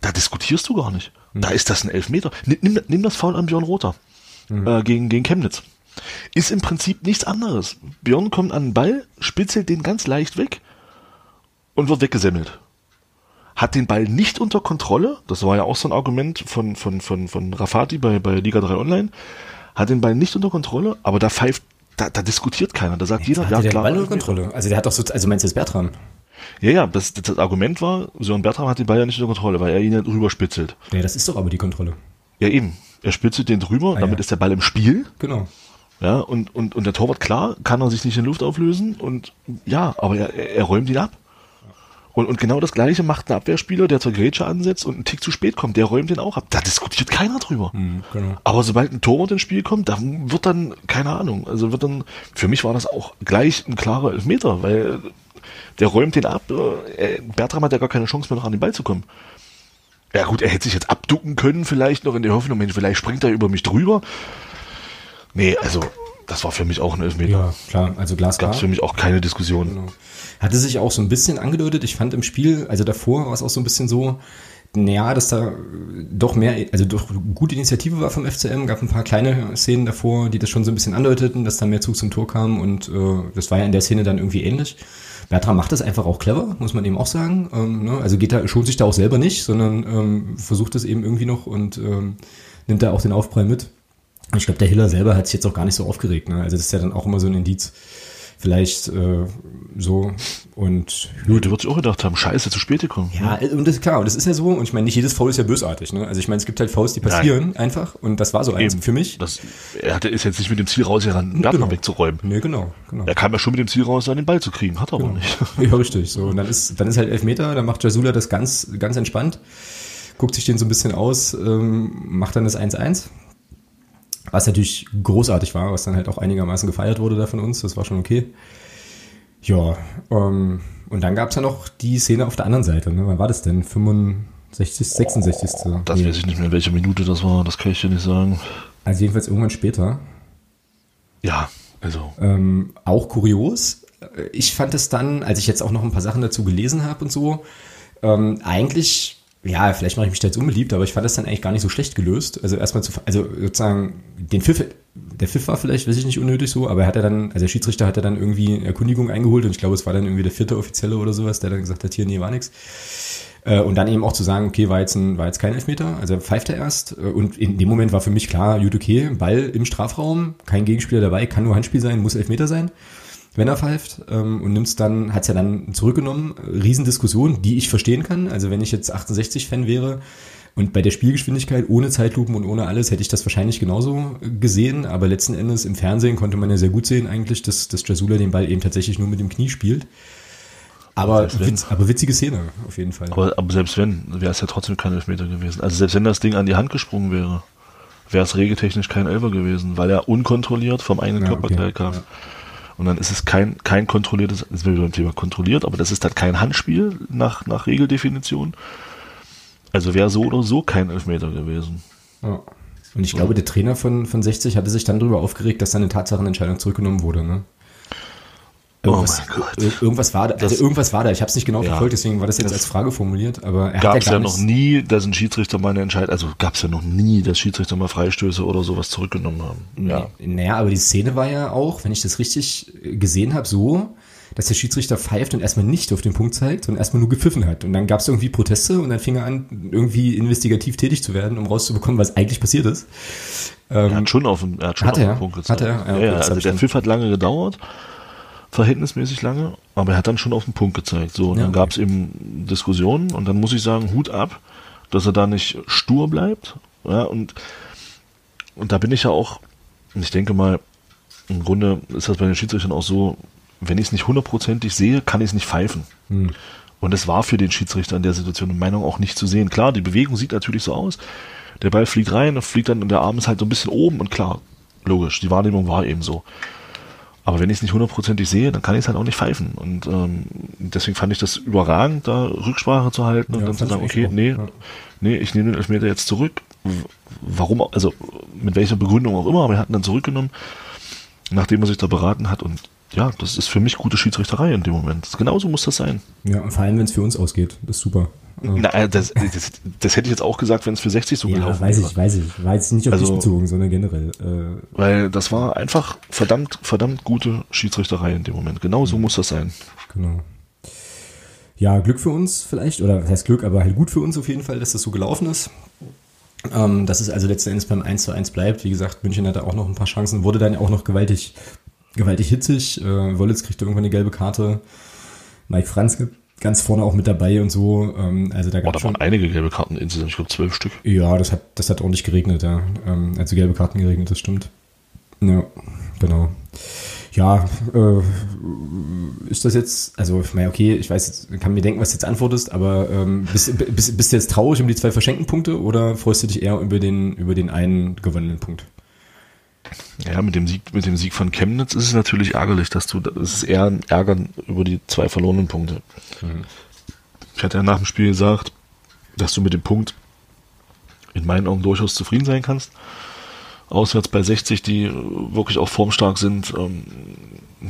da diskutierst du gar nicht. Mhm. Da ist das ein Elfmeter. Nimm, nimm, nimm das Foul an Björn Rother mhm. äh, gegen, gegen Chemnitz. Ist im Prinzip nichts anderes. Björn kommt an den Ball, spitzelt den ganz leicht weg und wird weggesemmelt. Hat den Ball nicht unter Kontrolle, das war ja auch so ein Argument von, von, von, von Rafati bei, bei Liga 3 Online, hat den Ball nicht unter Kontrolle, aber da pfeift, da, da diskutiert keiner, da sagt jeder, ja klar. Ball unter Kontrolle. Also der hat doch so, also meinst du jetzt Bertram? Ja, ja, das, das Argument war, Sören Bertram hat den Ball ja nicht unter Kontrolle, weil er ihn ja drüber spitzelt. Ja, das ist doch aber die Kontrolle. Ja, eben. Er spitzelt den drüber, ah, damit ja. ist der Ball im Spiel. Genau. Ja, und, und, und der Torwart, klar, kann er sich nicht in Luft auflösen und ja, aber er, er räumt ihn ab. Und, und genau das gleiche macht ein Abwehrspieler, der zur Grätsche ansetzt und einen Tick zu spät kommt, der räumt den auch ab. Da diskutiert keiner drüber. Mhm, genau. Aber sobald ein Torwart ins Spiel kommt, da wird dann, keine Ahnung, also wird dann, für mich war das auch gleich ein klarer Elfmeter, weil der räumt den ab. Äh, Bertram hat ja gar keine Chance mehr noch an den Ball zu kommen. Ja gut, er hätte sich jetzt abducken können, vielleicht noch in der Hoffnung, Mensch, vielleicht springt er über mich drüber. Nee, also das war für mich auch ein Elfmeter. Ja, klar, also glasklar. Gab für mich auch keine Diskussion. Genau. Hatte sich auch so ein bisschen angedeutet. Ich fand im Spiel, also davor war es auch so ein bisschen so, naja, dass da doch mehr, also doch gute Initiative war vom FCM, gab ein paar kleine Szenen davor, die das schon so ein bisschen andeuteten, dass da mehr Zug zum Tor kam und äh, das war ja in der Szene dann irgendwie ähnlich. Bertram macht das einfach auch clever, muss man eben auch sagen. Ähm, ne? Also geht da, schont sich da auch selber nicht, sondern ähm, versucht es eben irgendwie noch und ähm, nimmt da auch den Aufprall mit. Ich glaube, der Hiller selber hat sich jetzt auch gar nicht so aufgeregt. Ne? Also das ist ja dann auch immer so ein Indiz. Vielleicht äh, so und ja, der wird sich auch gedacht haben, scheiße, zu spät gekommen. Ja, ne? und das ist klar, und das ist ja so, und ich meine, nicht jedes Foul ist ja bösartig, ne? Also ich meine, es gibt halt Fouls, die passieren Nein. einfach, und das war so eins Eben. für mich. Das, er hatte, ist jetzt nicht mit dem Ziel rausgerannt, einen genau. wegzuräumen. Nee, genau, genau. Er kam ja schon mit dem Ziel raus, den Ball zu kriegen, hat er genau. aber nicht. Ja, richtig, so, und dann ist, dann ist halt Elfmeter, dann macht Jasula das ganz, ganz entspannt, guckt sich den so ein bisschen aus, ähm, macht dann das 1-1 was natürlich großartig war, was dann halt auch einigermaßen gefeiert wurde da von uns. Das war schon okay. Ja, ähm, und dann gab es ja noch die Szene auf der anderen Seite. Ne? Wann war das denn? 65, 66. Oh, das weiß ich nicht mehr, welche Minute das war. Das kann ich dir nicht sagen. Also jedenfalls irgendwann später. Ja, also. Ähm, auch kurios. Ich fand es dann, als ich jetzt auch noch ein paar Sachen dazu gelesen habe und so, ähm, eigentlich ja, vielleicht mache ich mich da jetzt unbeliebt, aber ich fand das dann eigentlich gar nicht so schlecht gelöst. Also erstmal zu, also sozusagen, den Pfiff, der Pfiff war vielleicht, weiß ich nicht, unnötig so, aber er hat ja dann, also der Schiedsrichter hat ja dann irgendwie Erkundigung eingeholt und ich glaube, es war dann irgendwie der vierte Offizielle oder sowas, der dann gesagt hat, hier, nee, war nix. Äh, und dann eben auch zu sagen, okay, war jetzt, ein, war jetzt kein Elfmeter, also pfeift er erst. Äh, und in dem Moment war für mich klar, gut, okay, Ball im Strafraum, kein Gegenspieler dabei, kann nur Handspiel sein, muss Elfmeter sein wenn er pfeift ähm, und nimmst dann, hat es ja dann zurückgenommen, Riesendiskussion, die ich verstehen kann. Also wenn ich jetzt 68-Fan wäre und bei der Spielgeschwindigkeit ohne Zeitlupen und ohne alles hätte ich das wahrscheinlich genauso gesehen, aber letzten Endes im Fernsehen konnte man ja sehr gut sehen eigentlich, dass, dass Jasula den Ball eben tatsächlich nur mit dem Knie spielt. Aber, witz, aber witzige Szene, auf jeden Fall. Aber, aber selbst wenn, wäre es ja trotzdem kein Elfmeter gewesen. Also selbst wenn das Ding an die Hand gesprungen wäre, wäre es regeltechnisch kein Elfer gewesen, weil er unkontrolliert vom eigenen ja, Körperteil okay. kam. Ja. Und dann ist es kein, kein kontrolliertes, das wir beim Thema kontrolliert, aber das ist dann kein Handspiel nach, nach Regeldefinition. Also wäre so oder so kein Elfmeter gewesen. Ja. Und ich glaube, der Trainer von, von 60 hatte sich dann darüber aufgeregt, dass seine Tatsachenentscheidung zurückgenommen wurde. Ne? Irgendwas, oh mein Gott. Irgendwas war da, also das, irgendwas war da. Ich habe es nicht genau ja, verfolgt, deswegen war das jetzt das als Frage formuliert. Aber er gab es ja, ja noch nie, dass ein Schiedsrichter mal eine Entscheidung, also gab es ja noch nie, dass Schiedsrichter mal Freistöße oder sowas zurückgenommen haben. Ja. Naja, aber die Szene war ja auch, wenn ich das richtig gesehen habe, so, dass der Schiedsrichter pfeift und erstmal nicht auf den Punkt zeigt, sondern erstmal nur gepfiffen hat. Und dann gab es irgendwie Proteste und dann fing er an, irgendwie investigativ tätig zu werden, um rauszubekommen, was eigentlich passiert ist. er hat ähm, schon auf den, er hat schon hat auf den Punkt gezeigt. Hat er? Ja, ja, ja also der Pfiff hat lange gedauert verhältnismäßig lange, aber er hat dann schon auf den Punkt gezeigt. So, und ja, dann gab es eben Diskussionen und dann muss ich sagen, Hut ab, dass er da nicht stur bleibt. Ja, und, und da bin ich ja auch, ich denke mal, im Grunde ist das bei den Schiedsrichtern auch so, wenn ich es nicht hundertprozentig sehe, kann ich es nicht pfeifen. Hm. Und es war für den Schiedsrichter in der Situation in Meinung auch nicht zu sehen. Klar, die Bewegung sieht natürlich so aus. Der Ball fliegt rein, fliegt dann und der Arm ist halt so ein bisschen oben und klar, logisch, die Wahrnehmung war eben so. Aber wenn ich es nicht hundertprozentig sehe, dann kann ich es halt auch nicht pfeifen. Und ähm, deswegen fand ich das überragend, da Rücksprache zu halten und ja, dann zu sagen, okay, nee, ja. nee, ich nehme den Elfmeter jetzt zurück. Warum, also mit welcher Begründung auch immer, aber er hat ihn dann zurückgenommen, nachdem er sich da beraten hat. Und ja, das ist für mich gute Schiedsrichterei in dem Moment. Genauso muss das sein. Ja, und vor allem, wenn es für uns ausgeht. Das ist super. Na, äh, das, das, das hätte ich jetzt auch gesagt, wenn es für 60 so ja, gelaufen weiß wäre. ich, weiß ich. War jetzt nicht auf Also- dich bezogen, sondern generell. Äh, Weil das war einfach verdammt, verdammt gute Schiedsrichterei in dem Moment. Genau so muss das sein. Genau. Ja, Glück für uns vielleicht, oder was heißt Glück, aber halt gut für uns auf jeden Fall, dass das so gelaufen ist. Ähm, dass es also letzten Endes beim 1 zu 1 bleibt. Wie gesagt, München hatte auch noch ein paar Chancen, wurde dann auch noch gewaltig, gewaltig hitzig. Äh, Wollitz kriegte irgendwann eine gelbe Karte. Mike Franzke ganz vorne auch mit dabei und so. Ähm, also da gab es schon. waren einige gelbe Karten insgesamt, ich glaube zwölf Stück. Ja, das hat, das hat ordentlich geregnet, ja. Ähm, also gelbe Karten geregnet, das stimmt. Ja, genau. Ja, äh, ist das jetzt, also ich meine, okay, ich weiß, jetzt, kann mir denken, was du jetzt antwortest, aber ähm, bist, bist, bist du jetzt traurig um die zwei verschenkten Punkte oder freust du dich eher über den, über den einen gewonnenen Punkt? Ja, mit dem Sieg, mit dem Sieg von Chemnitz ist es natürlich ärgerlich, dass du, das ist eher ein Ärgern über die zwei verlorenen Punkte. Ich hatte ja nach dem Spiel gesagt, dass du mit dem Punkt in meinen Augen durchaus zufrieden sein kannst. Auswärts bei 60, die wirklich auch formstark sind, ähm,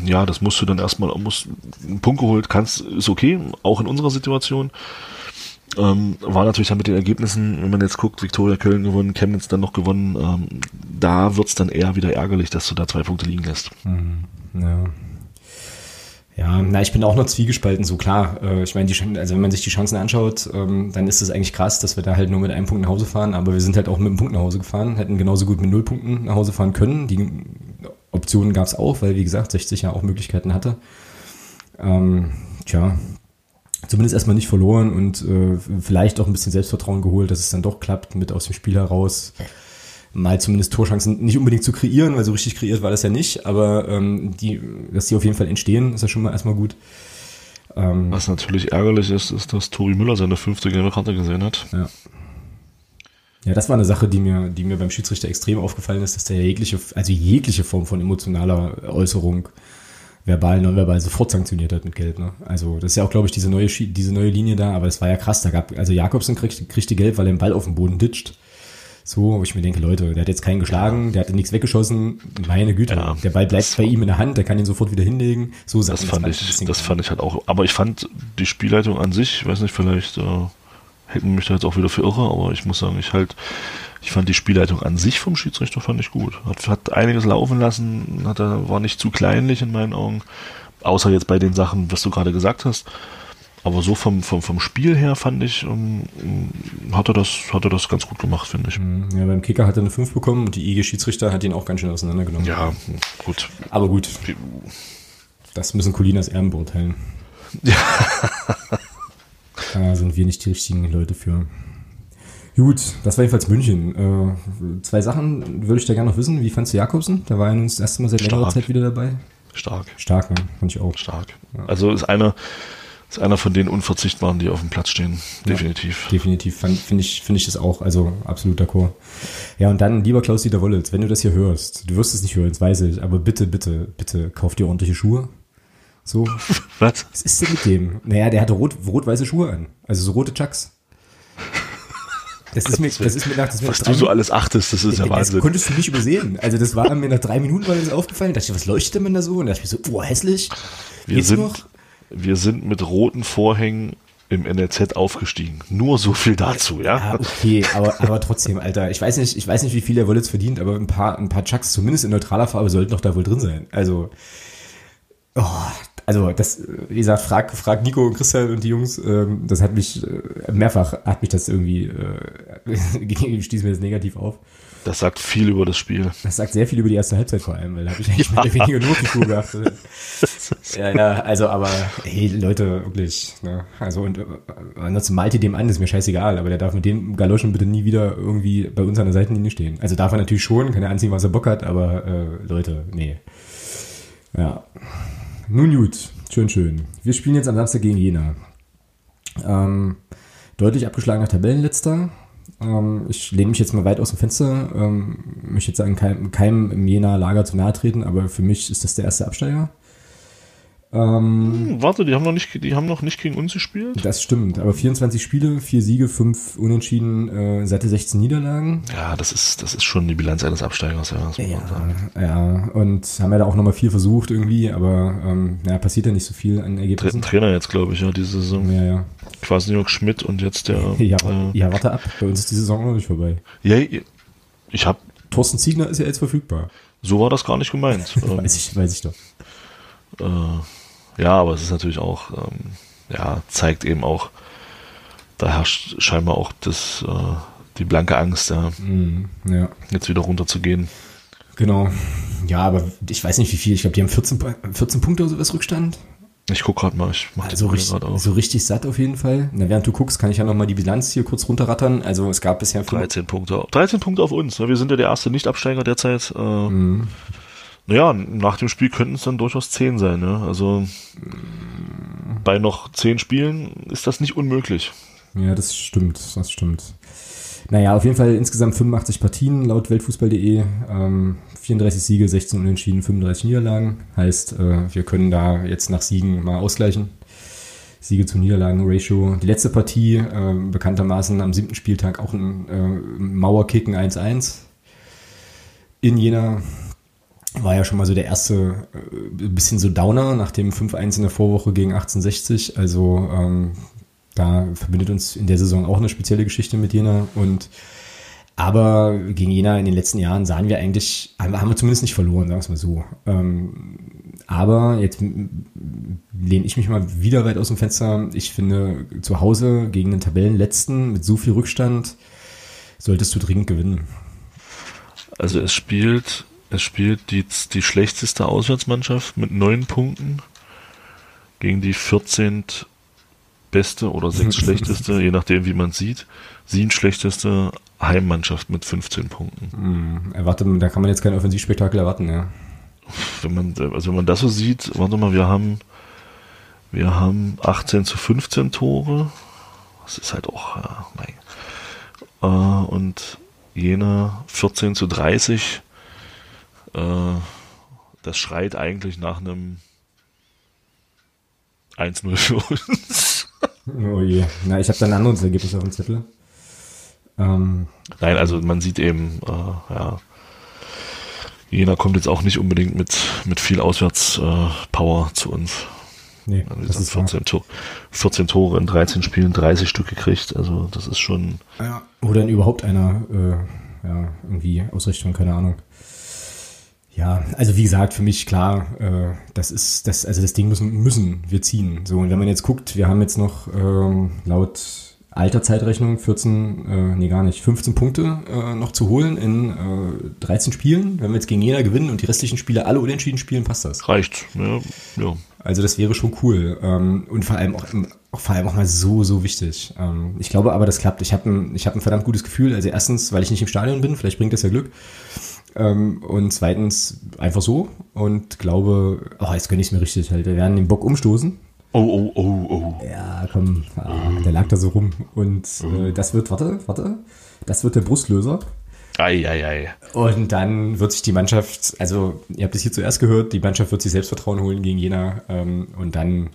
ja, das musst du dann erstmal, musst einen Punkt geholt, kannst, ist okay, auch in unserer Situation. Ähm, war natürlich dann mit den Ergebnissen, wenn man jetzt guckt, Viktoria Köln gewonnen, Chemnitz dann noch gewonnen, ähm, da wird's dann eher wieder ärgerlich, dass du da zwei Punkte liegen lässt. Ja. Ja, na, ich bin auch noch zwiegespalten, so klar. Äh, ich meine, also wenn man sich die Chancen anschaut, ähm, dann ist es eigentlich krass, dass wir da halt nur mit einem Punkt nach Hause fahren, aber wir sind halt auch mit einem Punkt nach Hause gefahren, hätten genauso gut mit null Punkten nach Hause fahren können. Die Optionen gab es auch, weil wie gesagt, 60 ja auch Möglichkeiten hatte. Ähm, tja, zumindest erstmal nicht verloren und äh, vielleicht auch ein bisschen Selbstvertrauen geholt, dass es dann doch klappt, mit aus dem Spiel heraus mal zumindest Torchancen nicht unbedingt zu kreieren, weil so richtig kreiert war das ja nicht, aber ähm, die, dass die auf jeden Fall entstehen, ist ja schon mal erstmal gut. Ähm, Was natürlich ärgerlich ist, ist, dass Tori Müller seine fünfte gelbe Karte gesehen hat. ja. Ja, das war eine Sache, die mir, die mir beim Schiedsrichter extrem aufgefallen ist, dass der jegliche, also jegliche Form von emotionaler Äußerung, verbal, nonverbal, sofort sanktioniert hat mit Gelb. Ne? Also das ist ja auch, glaube ich, diese neue, diese neue Linie da, aber es war ja krass. Da gab, also Jakobsen kriegt, kriegte Gelb, weil er den Ball auf den Boden ditcht. So, wo ich mir denke, Leute, der hat jetzt keinen geschlagen, der hat nichts weggeschossen. Meine Güte, Ja, der Ball bleibt bei ihm in der Hand, der kann ihn sofort wieder hinlegen. So Das fand ich, das fand ich halt auch. Aber ich fand die Spielleitung an sich, ich weiß nicht, vielleicht äh, hätten mich da jetzt auch wieder für irre, aber ich muss sagen, ich halt, ich fand die Spielleitung an sich vom Schiedsrichter fand ich gut. Hat, hat einiges laufen lassen, hat war nicht zu kleinlich in meinen Augen. Außer jetzt bei den Sachen, was du gerade gesagt hast. Aber so vom, vom, vom Spiel her fand ich, ähm, hat er das, hat er das ganz gut gemacht, finde ich. Ja, beim Kicker hat er eine 5 bekommen und die IG-Schiedsrichter hat ihn auch ganz schön auseinandergenommen. Ja, gut. Aber gut, das müssen Colinas Erben beurteilen. Da sind wir nicht die richtigen Leute für. Gut, das war jedenfalls München. Äh, zwei Sachen würde ich da gerne noch wissen. Wie fandst du Jakobsen? Da war er nun das erste Mal seit längerer. Zeit wieder dabei. Stark, Stark, ne? Fand ich auch. stark. Also ist einer, ist einer von den Unverzichtbaren, die auf dem Platz stehen. Definitiv. Definitiv finde ich, finde ich das auch. Also absolut d'accord. Ja, und dann, lieber Klaus-Dieter Wollitz, wenn du das hier hörst, du wirst es nicht hören, das weiß ich, aber bitte, bitte, bitte, kauf dir ordentliche Schuhe. So, Was? Was ist denn mit dem? Naja, der hatte rot, rot-weiße Schuhe an. Also so rote Chucks. Das ist mir, das ist mir nach, das Was du so alles achtest, das ist ja Minuten- das Wahnsinn. konntest du nicht übersehen. Also das war mir nach drei Minuten war das aufgefallen. Da dachte ich, was leuchtet denn da so? Und da dachte ich so, oh, hässlich. Wir Geht's sind, noch? wir sind mit roten Vorhängen im NLZ aufgestiegen. Nur so viel dazu, ja? Ja, okay, aber, aber trotzdem, Alter. Ich weiß nicht, ich weiß nicht, wie viel der Wollitz verdient, aber ein paar, ein paar Chucks, zumindest in neutraler Farbe, sollten doch da wohl drin sein. Also, oh, also das, wie gesagt, frag, frag Nico und Christian und die Jungs, ähm, das hat mich äh, mehrfach, hat mich das irgendwie, äh, stieß mir das negativ auf. Das sagt viel über das Spiel. Das sagt sehr viel über die erste Halbzeit vor allem, weil da habe ich eigentlich mehr oder weniger nur auf die geachtet. ja, ja, also aber, hey, Leute, wirklich, ne? Also und äh, ansonsten malt ihr dem an, ist mir scheißegal, aber der darf mit dem Galoschen bitte nie wieder irgendwie bei uns an der Seitenlinie stehen. Also darf er natürlich schon, kann er anziehen, was er Bock hat, aber äh, Leute, nee. Ja. Nun gut, schön, schön. Wir spielen jetzt am Samstag gegen Jena. Ähm, deutlich abgeschlagener Tabellenletzter. Ähm, ich lehne mich jetzt mal weit aus dem Fenster. Ähm, möchte jetzt sagen, keinem, keinem im Jena Lager zu nahe treten, aber für mich ist das der erste Absteiger. Ähm, Hm, warte, die haben noch nicht, die haben noch nicht gegen uns gespielt. das stimmt, aber 24 Spiele, 4 Siege, 5 Unentschieden, äh, Seite 16 Niederlagen. Ja, das ist, das ist schon die Bilanz eines Absteigers, ja, das muss man sagen. ja, und haben ja da auch nochmal viel versucht irgendwie, aber ähm, ja, passiert ja nicht so viel an Dritten Ergebnissen. Trainer jetzt, glaube ich, ja, diese Saison. Ja, ja. Quasi Jörg Schmidt und jetzt der. Ja, äh, ja, warte ab, bei uns ist die Saison noch nicht vorbei. ja, ich habe, Thorsten Ziegner ist ja jetzt verfügbar. so war das gar nicht gemeint. ähm, Weiß ich, weiß ich doch. äh, ja, aber es ist natürlich auch, ähm, ja, zeigt eben auch, da herrscht scheinbar auch das, äh, die blanke Angst, ja, Mhm, ja. jetzt wieder runterzugehen. Genau. Ja, aber ich weiß nicht wie viel. Ich glaube, die haben 14, Pu- 14 Punkte oder sowas Rückstand. Ich guck gerade mal, ich mach Also richtig, so richtig satt auf jeden Fall. Na, während du guckst, kann ich ja nochmal die Bilanz hier kurz runterrattern. Also es gab bisher fünf- 13 Punkte. 13 Punkte auf uns. Wir sind ja der erste Nicht-Absteiger derzeit. Äh, Mhm. Naja, nach dem Spiel könnten es dann durchaus 10 sein. Ne? Also bei noch 10 Spielen ist das nicht unmöglich. Ja, das stimmt, das stimmt. Naja, auf jeden Fall insgesamt 85 Partien laut Weltfußball.de, ähm, 34 Siege, 16 Unentschieden, 35 Niederlagen. Heißt, äh, wir können da jetzt nach Siegen mal ausgleichen. Siege zu Niederlagen-Ratio. Die letzte Partie, äh, bekanntermaßen am siebten Spieltag auch ein äh, Mauerkicken 1-1 in Jena. War ja schon mal so der erste äh, bisschen so Downer nach dem 5-1 in der Vorwoche gegen 1860. Also ähm, da verbindet uns in der Saison auch eine spezielle Geschichte mit Jena. Und aber gegen Jena in den letzten Jahren sahen wir eigentlich, haben wir zumindest nicht verloren, sagen wir es mal so. Ähm, aber jetzt lehne ich mich mal wieder weit aus dem Fenster. Ich finde, zu Hause gegen den Tabellenletzten mit so viel Rückstand solltest du dringend gewinnen. Also es spielt, es spielt die, die schlechteste Auswärtsmannschaft mit 9 Punkten gegen die 14 beste oder 6 schlechteste, je nachdem wie man sieht, 7 schlechteste Heimmannschaft mit 15 Punkten. Hm, erwarte, da kann man jetzt kein Offensivspektakel erwarten, ja. wenn man, also wenn man das so sieht, warte mal, wir haben, wir haben 18 zu 15 Tore. Das ist halt auch, ja, mein. Äh, und Jena 14 zu 30. Äh, das schreit eigentlich nach einem 1-0 für uns. Oh je. Na, ich habe da ein anderes Ergebnis auf dem Zettel. Ähm, Nein, also man sieht eben, äh, ja, Jena kommt jetzt auch nicht unbedingt mit, mit viel Auswärtspower äh, zu uns. nee, das ist wahr. 14, Tor, 14 Tore in 13 Spielen, 30 Stück gekriegt. Also das ist schon. Ja. Oder in überhaupt einer, äh, ja, irgendwie Ausrichtung, keine Ahnung. Ja, also wie gesagt, für mich klar, äh, das ist, das, also das Ding müssen, müssen wir ziehen. So, und wenn man jetzt guckt, wir haben jetzt noch ähm, laut alter Zeitrechnung 14, äh, nee gar nicht, 15 Punkte äh, noch zu holen in äh, 13 Spielen. Wenn wir jetzt gegen Jena gewinnen und die restlichen Spiele alle unentschieden spielen, passt das. Reicht. Ja, ja. Also das wäre schon cool ähm, und vor allem auch, auch vor allem auch mal so so wichtig. Ähm, ich glaube aber, das klappt. Ich habe ein, ich habe ein verdammt gutes Gefühl. Also erstens, weil ich nicht im Stadion bin, vielleicht bringt das ja Glück. Ähm, und zweitens einfach so und glaube, oh, jetzt gönne ich es mir richtig halt. Wir werden den Bock umstoßen. Oh, oh, oh, oh. Ja, komm, ah, der lag da so rum und äh, das wird, warte, warte, das wird der Brustlöser. Ei, ei, ei. Und dann wird sich die Mannschaft, also ihr habt es hier zuerst gehört, die Mannschaft wird sich Selbstvertrauen holen gegen Jena ähm, und dann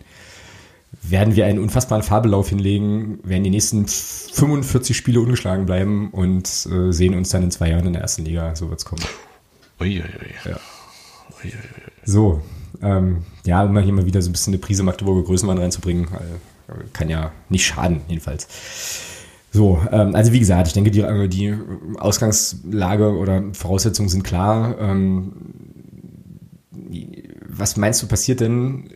werden wir einen unfassbaren Fabellauf hinlegen, werden die nächsten 45 Spiele ungeschlagen bleiben und äh, sehen uns dann in zwei Jahren in der ersten Liga. So wird's kommen. Ui, ui, ui. Ja. Ui, ui, ui. So, ähm, ja, um hier mal wieder so ein bisschen eine Prise Magdeburger Größenwahn reinzubringen, äh, kann ja nicht schaden, jedenfalls. So, ähm, also wie gesagt, ich denke, die, äh, die Ausgangslage oder Voraussetzungen sind klar. Ähm, was meinst du, passiert denn?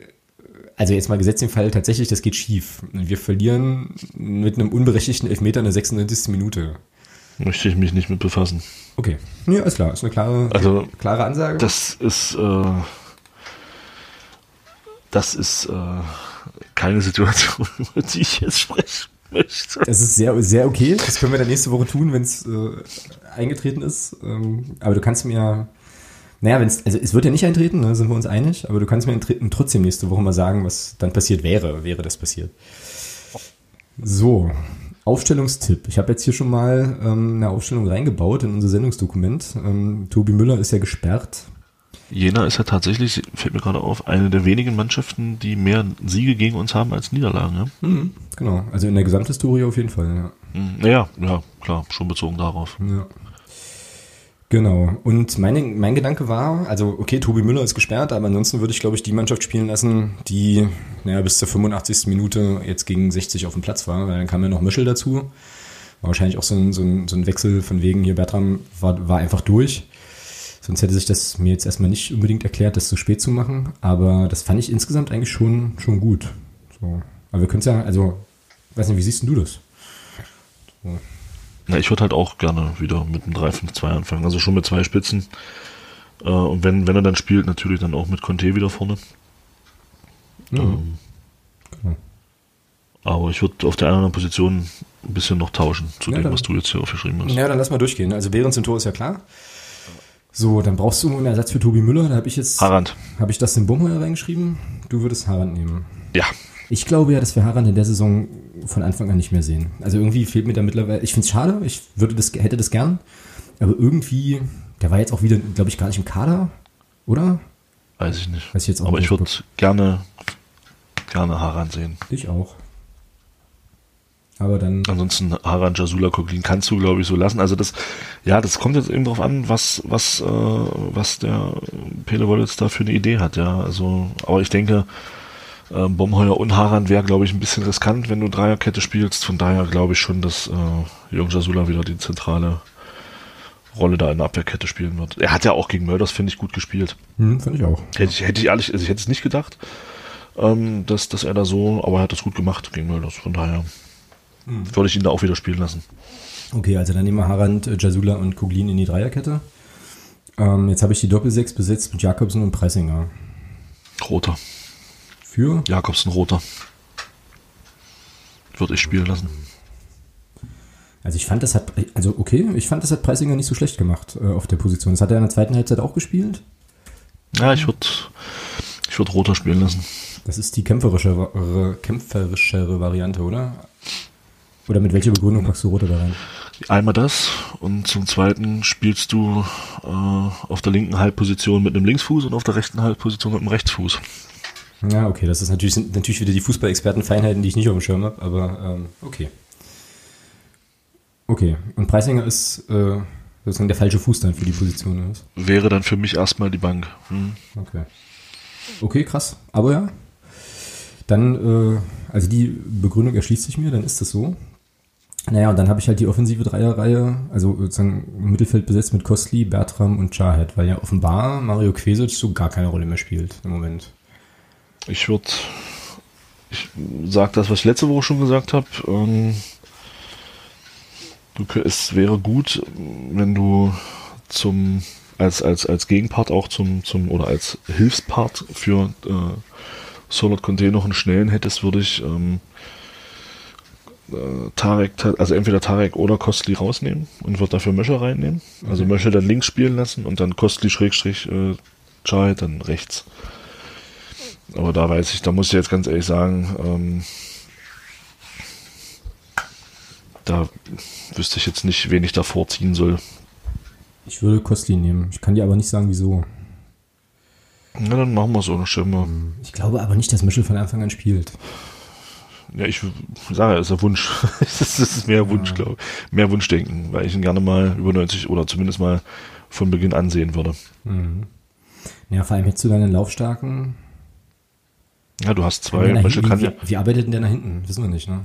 Also jetzt mal gesetzt den Fall tatsächlich, das geht schief. Wir verlieren mit einem unberechtigten Elfmeter in der 96. Minute. Möchte ich mich nicht mit befassen. Okay. Ja, ist klar. Ist eine klare, Also, klare Ansage. Das ist, äh, das ist äh, keine Situation, über die ich jetzt sprechen möchte. Das ist sehr, sehr okay. Das können wir dann nächste Woche tun, wenn es äh, eingetreten ist. Ähm, aber du kannst mir, naja, wenn es, also es wird ja nicht eintreten, ne, sind wir uns einig, aber du kannst mir trotzdem nächste Woche mal sagen, was dann passiert wäre, wäre das passiert. So, Aufstellungstipp. Ich habe jetzt hier schon mal ähm, eine Aufstellung reingebaut in unser Sendungsdokument. Ähm, Tobi Müller ist ja gesperrt. Jena ist ja tatsächlich, fällt mir gerade auf, eine der wenigen Mannschaften, die mehr Siege gegen uns haben als Niederlagen. Ja? Mhm, genau, also in der Gesamthistorie auf jeden Fall. Ja. Naja, ja, klar, schon bezogen darauf. Ja. Genau. Und meine, mein Gedanke war, also okay, Tobi Müller ist gesperrt, aber ansonsten würde ich, glaube ich, die Mannschaft spielen lassen, die naja, bis zur 85. Minute jetzt gegen 60 auf dem Platz war, weil dann kam ja noch Mischel dazu. War wahrscheinlich auch so ein, so ein, so ein Wechsel von wegen hier, Bertram war, war einfach durch. Sonst hätte sich das mir jetzt erstmal nicht unbedingt erklärt, das so spät zu machen. Aber das fand ich insgesamt eigentlich schon, schon gut. So. Aber wir können es ja, also, weiß nicht, wie siehst du das? So. Na, ich würde halt auch gerne wieder mit einem 3-5-2 anfangen. Also schon mit zwei Spitzen. Äh, und wenn, wenn er dann spielt, natürlich dann auch mit Conte wieder vorne. Mhm. Ähm, genau. Aber ich würde auf der anderen Position ein bisschen noch tauschen zu ja, dem, dann, was du jetzt hier aufgeschrieben hast. Ja, dann lass mal durchgehen. Also Behrens im Tor ist ja klar. So, dann brauchst du einen Ersatz für Tobi Müller. Da habe ich jetzt. Harand. Habe ich das in Bumheuer reingeschrieben? Du würdest Harand nehmen. Ja. Ich glaube ja, dass wir Harand in der Saison von Anfang an nicht mehr sehen. Also irgendwie fehlt mir da mittlerweile. Ich finde es schade. Ich würde das, hätte das gern. Aber irgendwie, der war jetzt auch wieder, glaube ich, gar nicht im Kader, oder? Weiß ich nicht. Weiß ich jetzt auch Aber ich würde gerne, gerne Harand sehen. Ich auch. Aber dann. Ansonsten Haran Jasula Koglin kannst du, glaube ich, so lassen. Also das, ja, das kommt jetzt eben drauf an, was, was, äh, was der Pele Wollitz da für eine Idee hat, ja. Also, aber ich denke, äh, Bomheuer und Haran wäre, glaube ich, ein bisschen riskant, wenn du Dreierkette spielst. Von daher glaube ich schon, dass äh, Jung Jasula wieder die zentrale Rolle da in der Abwehrkette spielen wird. Er hat ja auch gegen Mörders, finde ich, gut gespielt. Hm, finde ich auch. Hätte ich, hätte ich ehrlich, also ich hätte es nicht gedacht, ähm, dass, dass er da so, aber er hat das gut gemacht gegen Mörders. Von daher mhm. würde ich ihn da auch wieder spielen lassen. Okay, also dann nehmen wir Harand, äh, Jasula und Kuglin in die Dreierkette. Ähm, jetzt habe ich die Doppelsechs besetzt mit Jakobsen und Pressinger. Roter. Für? Jakobsen Roter. Würde ich spielen lassen. Also ich fand, das hat, also okay, ich fand, das hat Preisinger nicht so schlecht gemacht äh, auf der Position. Das hat er in der zweiten Halbzeit auch gespielt. Ja, ich würde ich würd Roter spielen lassen. Das ist die kämpferischere, kämpferischere Variante, oder? Oder mit welcher Begründung packst du Rote da rein? Einmal das und zum zweiten spielst du äh, auf der linken Halbposition mit einem Linksfuß und auf der rechten Halbposition mit einem Rechtsfuß. Ja, okay, das ist natürlich, sind natürlich wieder die Fußballexperten-Feinheiten, die ich nicht auf dem Schirm habe, aber ähm, okay. Okay, und Preisinger ist äh, sozusagen der falsche Fuß dann für die Position. Oder? Wäre dann für mich erstmal die Bank. Hm. Okay. Okay, krass. Aber ja. Dann, äh, also die Begründung erschließt sich mir, dann ist das so. Naja, und dann habe ich halt die offensive Dreierreihe, also sozusagen im Mittelfeld besetzt mit Kostli, Bertram und Chahed, weil ja offenbar Mario Kvesic so gar keine Rolle mehr spielt im Moment. Ich würde, ich sage das, was ich letzte Woche schon gesagt habe. Ähm, es wäre gut, wenn du zum als als als Gegenpart auch zum zum oder als Hilfspart für äh, Solid Conte noch einen schnellen hättest, würde ich ähm, äh, Tarek, also entweder Tarek oder Kostli rausnehmen und wird dafür Möscher reinnehmen. Also mhm. Möscher dann links spielen lassen und dann Kostli Schrägstrich äh, Chai dann rechts. Aber da weiß ich, da muss ich jetzt ganz ehrlich sagen, ähm, da wüsste ich jetzt nicht, wen ich da vorziehen soll. Ich würde Kostli nehmen. Ich kann dir aber nicht sagen, wieso. Na, dann machen wir so, dann wir. Ich glaube aber nicht, dass Michel von Anfang an spielt. Ja, ich sage, es ist ein Wunsch. das ist mehr Wunsch, ja. glaube ich. Mehr Wunschdenken, weil ich ihn gerne mal über 90 oder zumindest mal von Beginn ansehen würde. Mhm. Ja, vor allem hättest du deinen Laufstarken. Ja, du hast zwei. Wie, wie, wie, arbeitet denn der nach hinten? Wissen wir nicht, ne?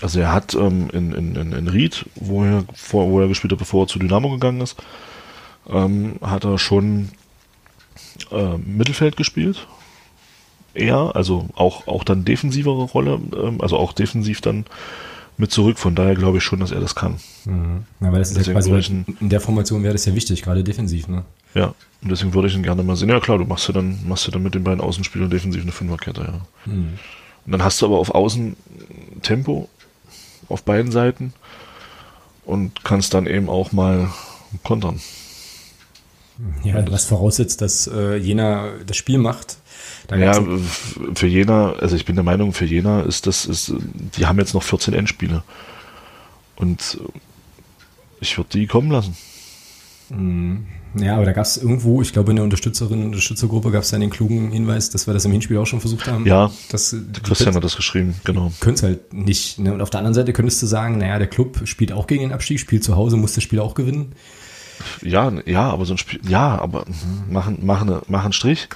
Also er hat ähm, in, in, in, in Ried, wo er, vor, wo er gespielt hat, bevor er zu Dynamo gegangen ist, ähm, hat er schon äh, Mittelfeld gespielt, eher, also auch, auch dann defensivere Rolle, ähm, also auch defensiv dann mit zurück. Von daher glaube ich schon, dass er das kann. Mhm. Ja, weil das ist ja quasi ihn, in der Formation wäre das ja wichtig, gerade defensiv, ne? Ja, und deswegen würde ich ihn gerne mal sehen. Ja klar, du machst ja dann, machst ja dann mit den beiden Außenspielern defensiv eine Fünferkette, ja. Mhm. Und dann hast du aber auf Außen Tempo auf beiden Seiten und kannst dann eben auch mal kontern. Ja, was voraussetzt, dass äh, Jena das Spiel macht, ja, für Jena, also ich bin der Meinung, für Jena ist das, ist, die haben jetzt noch 14 Endspiele. Und ich würde die kommen lassen. Mhm. Ja, aber da gab es irgendwo, ich glaube in der Unterstützerin Unterstützergruppe gab es ja den klugen Hinweis, dass wir das im Hinspiel auch schon versucht haben. Ja, dass, Christian hat das geschrieben, genau. Können es halt nicht. Ne? Und auf der anderen Seite könntest du sagen, naja, der Club spielt auch gegen den Abstieg, spielt zu Hause, muss das Spiel auch gewinnen. Ja, ja, aber so ein Spiel, ja, aber machen, machen, machen Strich.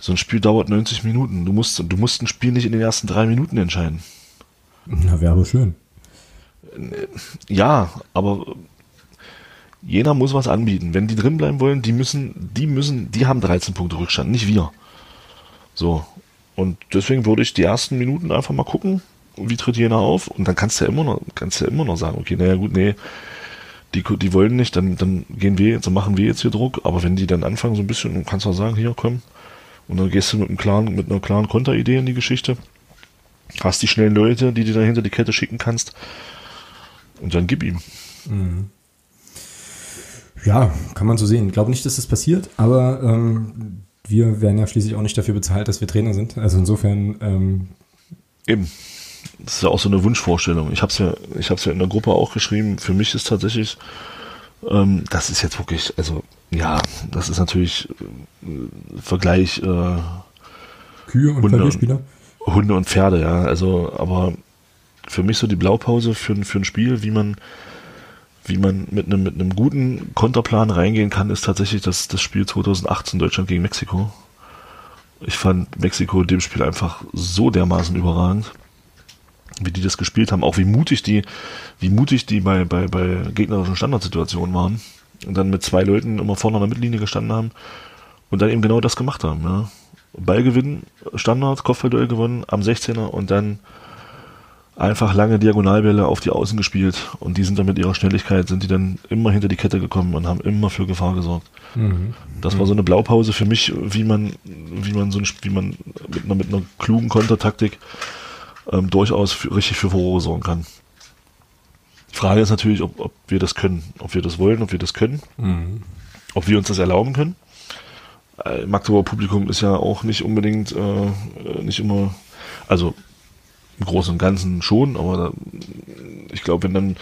So ein Spiel dauert 90 Minuten. Du musst, du musst ein Spiel nicht in den ersten drei Minuten entscheiden. Na, wäre schön. Ja, aber Jena muss was anbieten. Wenn die drin bleiben wollen, die müssen, die müssen, die haben 13 Punkte Rückstand, nicht wir. So. Und deswegen würde ich die ersten Minuten einfach mal gucken, wie tritt Jena auf. Und dann kannst du ja immer noch, kannst ja immer noch sagen, okay, naja gut, nee, die, die wollen nicht, dann, dann gehen wir jetzt, dann machen wir jetzt hier Druck. Aber wenn die dann anfangen so ein bisschen, kannst du auch sagen, hier komm. Und dann gehst du mit einem klaren, mit einer klaren Konteridee in die Geschichte. Hast die schnellen Leute, die dir dann hinter die Kette schicken kannst. Und dann gib ihm. Mhm. Ja, kann man so sehen. Ich glaube nicht, dass das passiert, aber ähm, wir werden ja schließlich auch nicht dafür bezahlt, dass wir Trainer sind. Also insofern. Ähm Eben. Das ist ja auch so eine Wunschvorstellung. Ich habe es ja, ich ja in der Gruppe auch geschrieben. Für mich ist tatsächlich, ähm, das ist jetzt wirklich, also ja, das ist natürlich äh, Vergleich äh, Kühe und Hunde, Hunde und Pferde, ja. Also, aber für mich so die Blaupause für, für ein Spiel, wie man wie man mit einem, mit einem guten Konterplan reingehen kann, ist tatsächlich das, das Spiel 2018 Deutschland gegen Mexiko. Ich fand Mexiko in dem Spiel einfach so dermaßen überragend, wie die das gespielt haben, auch wie mutig die, wie mutig die bei, bei, bei gegnerischen Standardsituationen waren und dann mit zwei Leuten immer vorne an der Mittellinie gestanden haben und dann eben genau das gemacht haben. Ja. Ballgewinn, Standard, Kopfballduell gewonnen am 16er und dann einfach lange Diagonalbälle auf die Außen gespielt und die sind dann mit ihrer Schnelligkeit, sind die dann immer hinter die Kette gekommen und haben immer für Gefahr gesorgt. Mhm. Das war so eine Blaupause für mich, wie man, wie man so ein, wie man mit einer, mit einer klugen Kontertaktik ähm, durchaus für, richtig für Furore sorgen kann. Die Frage ist natürlich, ob, ob wir das können, ob wir das wollen, ob wir das können, mhm. ob wir uns das erlauben können. Äh, Magdeburger Publikum ist ja auch nicht unbedingt, äh, nicht immer, also im Großen und Ganzen schon, aber da, ich glaube, wenn dann,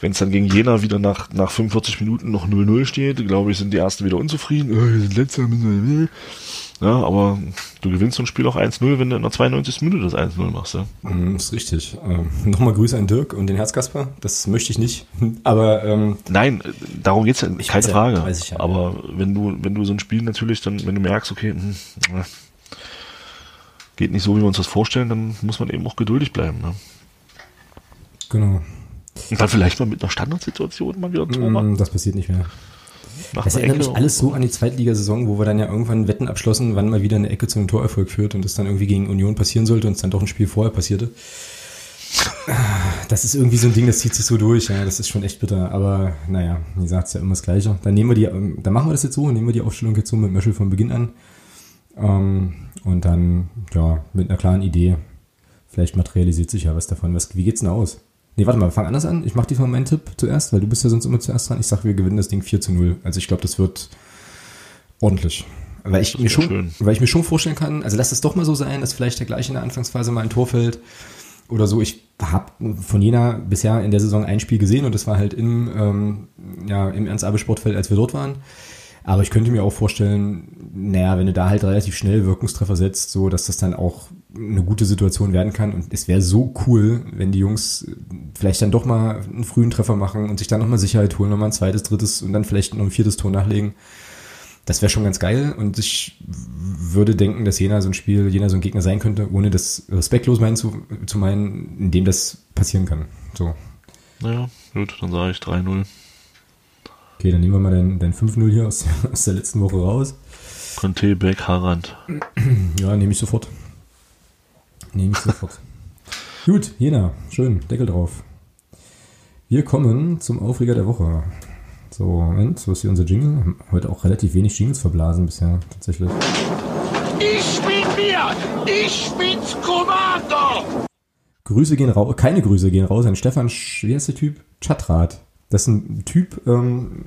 wenn es dann gegen Jena wieder nach, nach 45 Minuten noch 0-0 steht, glaube ich, sind die Ersten wieder unzufrieden. Oh, wir sind letzter, müssen wir, ja, aber du gewinnst so ein Spiel auch 1-0, wenn du in der 92. Minute das 1-0 machst. Ja? Mm, ist richtig. Ähm, Nochmal Grüße an Dirk und den Herzkasper. Das möchte ich nicht. Aber ähm, Nein, darum geht's ja, keine Frage. Ja, ja, aber wenn du, wenn du so ein Spiel natürlich dann, wenn du merkst, okay, mh, hm, geht nicht so, wie wir uns das vorstellen, dann muss man eben auch geduldig bleiben. Ne? Genau. Und dann vielleicht mal mit einer Standardsituation mal wieder ein Tor machen. Das passiert nicht mehr. Nach das erinnert mich alles so an die Zweitligasaison, wo wir dann ja irgendwann Wetten abschlossen, wann mal wieder eine Ecke zu einem Torerfolg führt und das dann irgendwie gegen Union passieren sollte und es dann doch ein Spiel vorher passierte. Das ist irgendwie so ein Ding, das zieht sich so durch, ja, das ist schon echt bitter. Aber naja, wie gesagt, es ja immer das Gleiche. Dann nehmen wir die, ähm, dann machen wir das jetzt so, nehmen wir die Aufstellung jetzt so mit Möschel von Beginn an. Ähm, und dann, ja, mit einer klaren Idee. Vielleicht materialisiert sich ja was davon. Was, wie geht's denn aus? Nee, warte mal, fang anders an. Ich mach diesmal meinen Tipp zuerst, weil du bist ja sonst immer zuerst dran. Ich sag, wir gewinnen das Ding 4 zu 0. Also ich glaube, das wird ordentlich. Weil ich, mir schon, weil ich mir schon vorstellen kann, also lass es doch mal so sein, dass vielleicht der gleiche in der Anfangsphase mal ein Tor fällt oder so. Ich habe von Jena bisher in der Saison ein Spiel gesehen und das war halt im, ähm, ja, im Ernst-Abel-Sportfeld, als wir dort waren. Aber ich könnte mir auch vorstellen, naja, wenn du da halt relativ schnell Wirkungstreffer setzt, so dass das dann auch eine gute Situation werden kann. Und es wäre so cool, wenn die Jungs vielleicht dann doch mal einen frühen Treffer machen und sich dann nochmal Sicherheit holen, nochmal ein zweites, drittes und dann vielleicht noch ein viertes Tor nachlegen. Das wäre schon ganz geil und ich würde denken, dass Jena so ein Spiel, Jena so ein Gegner sein könnte, ohne das respektlos meinen zu, zu meinen, in dem das passieren kann. So. Naja, gut, dann sage ich 3-0. Okay, dann nehmen wir mal dein, dein 5-0 hier aus, aus der letzten Woche raus. Conte, Beck, Harand. Ja, nehme ich sofort. Nehme ich sofort. Gut, Jena, schön, Deckel drauf. Wir kommen zum Aufreger der Woche. So, Moment, so ist hier unser Jingle. Heute auch relativ wenig Jingles verblasen bisher, tatsächlich. Ich bin mir! Ich bin's Kommando! Grüße gehen raus, keine Grüße gehen raus an Stefan, wie heißt der Typ? Chatrat. Das ist ein Typ, ähm,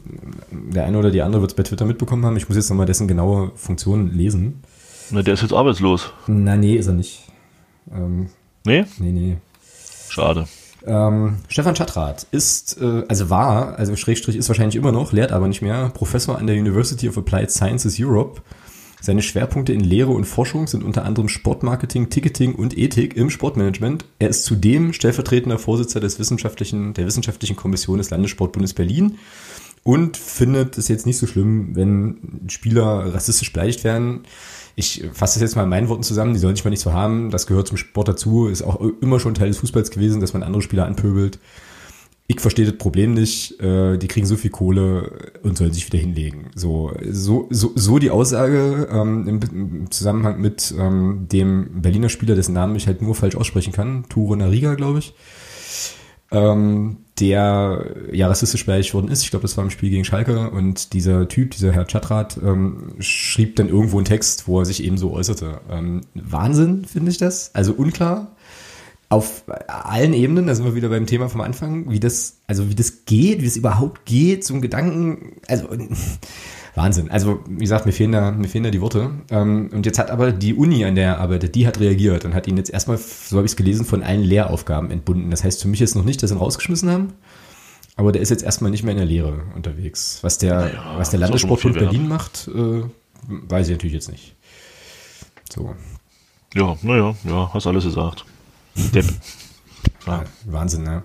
der eine oder die andere wird es bei Twitter mitbekommen haben. Ich muss jetzt nochmal dessen genaue Funktion lesen. Na, der ist jetzt arbeitslos. Na, nee, ist er nicht. Ähm, nee? Nee, nee. Schade. Ähm, Stefan Schattrath ist, äh, also war, also Schrägstrich ist wahrscheinlich immer noch, lehrt aber nicht mehr, Professor an der University of Applied Sciences Europe. Seine Schwerpunkte in Lehre und Forschung sind unter anderem Sportmarketing, Ticketing und Ethik im Sportmanagement. Er ist zudem stellvertretender Vorsitzender des wissenschaftlichen, der wissenschaftlichen Kommission des Landessportbundes Berlin und findet es jetzt nicht so schlimm, wenn Spieler rassistisch beleidigt werden. Ich fasse das jetzt mal in meinen Worten zusammen, die sollen sich mal nicht so haben. Das gehört zum Sport dazu, ist auch immer schon Teil des Fußballs gewesen, dass man andere Spieler anpöbelt. Ich verstehe das Problem nicht, äh, die kriegen so viel Kohle und sollen sich wieder hinlegen. So, so, so, so die Aussage ähm, im, Zusammenhang mit ähm, dem Berliner Spieler, dessen Namen ich halt nur falsch aussprechen kann, Turo Nariga, glaube ich ähm, der ja rassistisch beleidigt worden ist. Ich glaube, das war im Spiel gegen Schalke. Und dieser Typ, dieser Herr Chatrat, ähm, schrieb dann irgendwo einen Text, wo er sich eben so äußerte. Ähm, Wahnsinn, finde ich das. Also unklar. Auf allen Ebenen, da sind wir wieder beim Thema vom Anfang, wie das, also wie das geht, wie es überhaupt geht, zum Gedanken, also Wahnsinn. Also, wie gesagt, mir fehlen da, mir fehlen da die Worte. Ähm, und jetzt hat aber die Uni, an der er arbeitet, die hat reagiert und hat ihn jetzt erstmal, so habe ich es gelesen, von allen Lehraufgaben entbunden. Das heißt für mich jetzt noch nicht, dass sie ihn rausgeschmissen haben. Aber der ist jetzt erstmal nicht mehr in der Lehre unterwegs. Was der, naja, was der Landessportbund Berlin macht, äh, weiß ich natürlich jetzt nicht. So. Ja, naja, ja, hast alles gesagt. Depp. Ja, Wahnsinn, ne?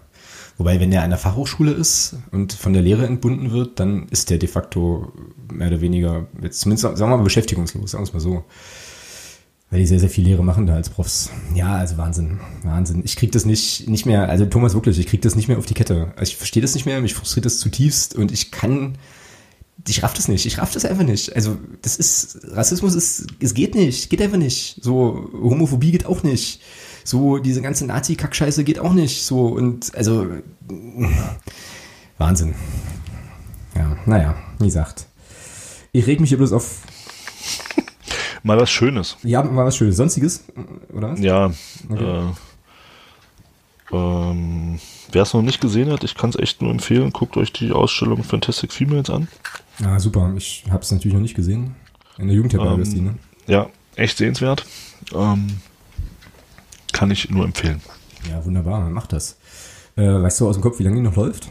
Wobei, wenn der an der Fachhochschule ist und von der Lehre entbunden wird, dann ist der de facto mehr oder weniger, jetzt zumindest sagen wir mal beschäftigungslos, sagen wir es mal so. Weil die sehr, sehr viel Lehre machen da als Profs. Ja, also Wahnsinn, Wahnsinn. Ich krieg das nicht, nicht mehr, also Thomas wirklich, ich krieg das nicht mehr auf die Kette. Also ich verstehe das nicht mehr, mich frustriert das zutiefst und ich kann, ich raff das nicht, ich raff das einfach nicht. Also das ist, Rassismus ist, es geht nicht, geht einfach nicht. So, Homophobie geht auch nicht. So, diese ganze Nazi-Kackscheiße geht auch nicht. So, und also, Wahnsinn. Ja, naja, wie gesagt. Ich reg mich hier bloß auf. Mal was Schönes. Ja, mal was Schönes. Sonstiges, oder? Ja. Okay. Äh, ähm, Wer es noch nicht gesehen hat, ich kann es echt nur empfehlen. Guckt euch die Ausstellung Fantastic Females an. Ah, super. Ich habe es natürlich noch nicht gesehen. In der Jugendherberge ähm, ist die, ne? Ja, echt sehenswert. Ähm, kann ich nur empfehlen. Ja, wunderbar, mach das. Äh, weißt du aus dem Kopf, wie lange die noch läuft?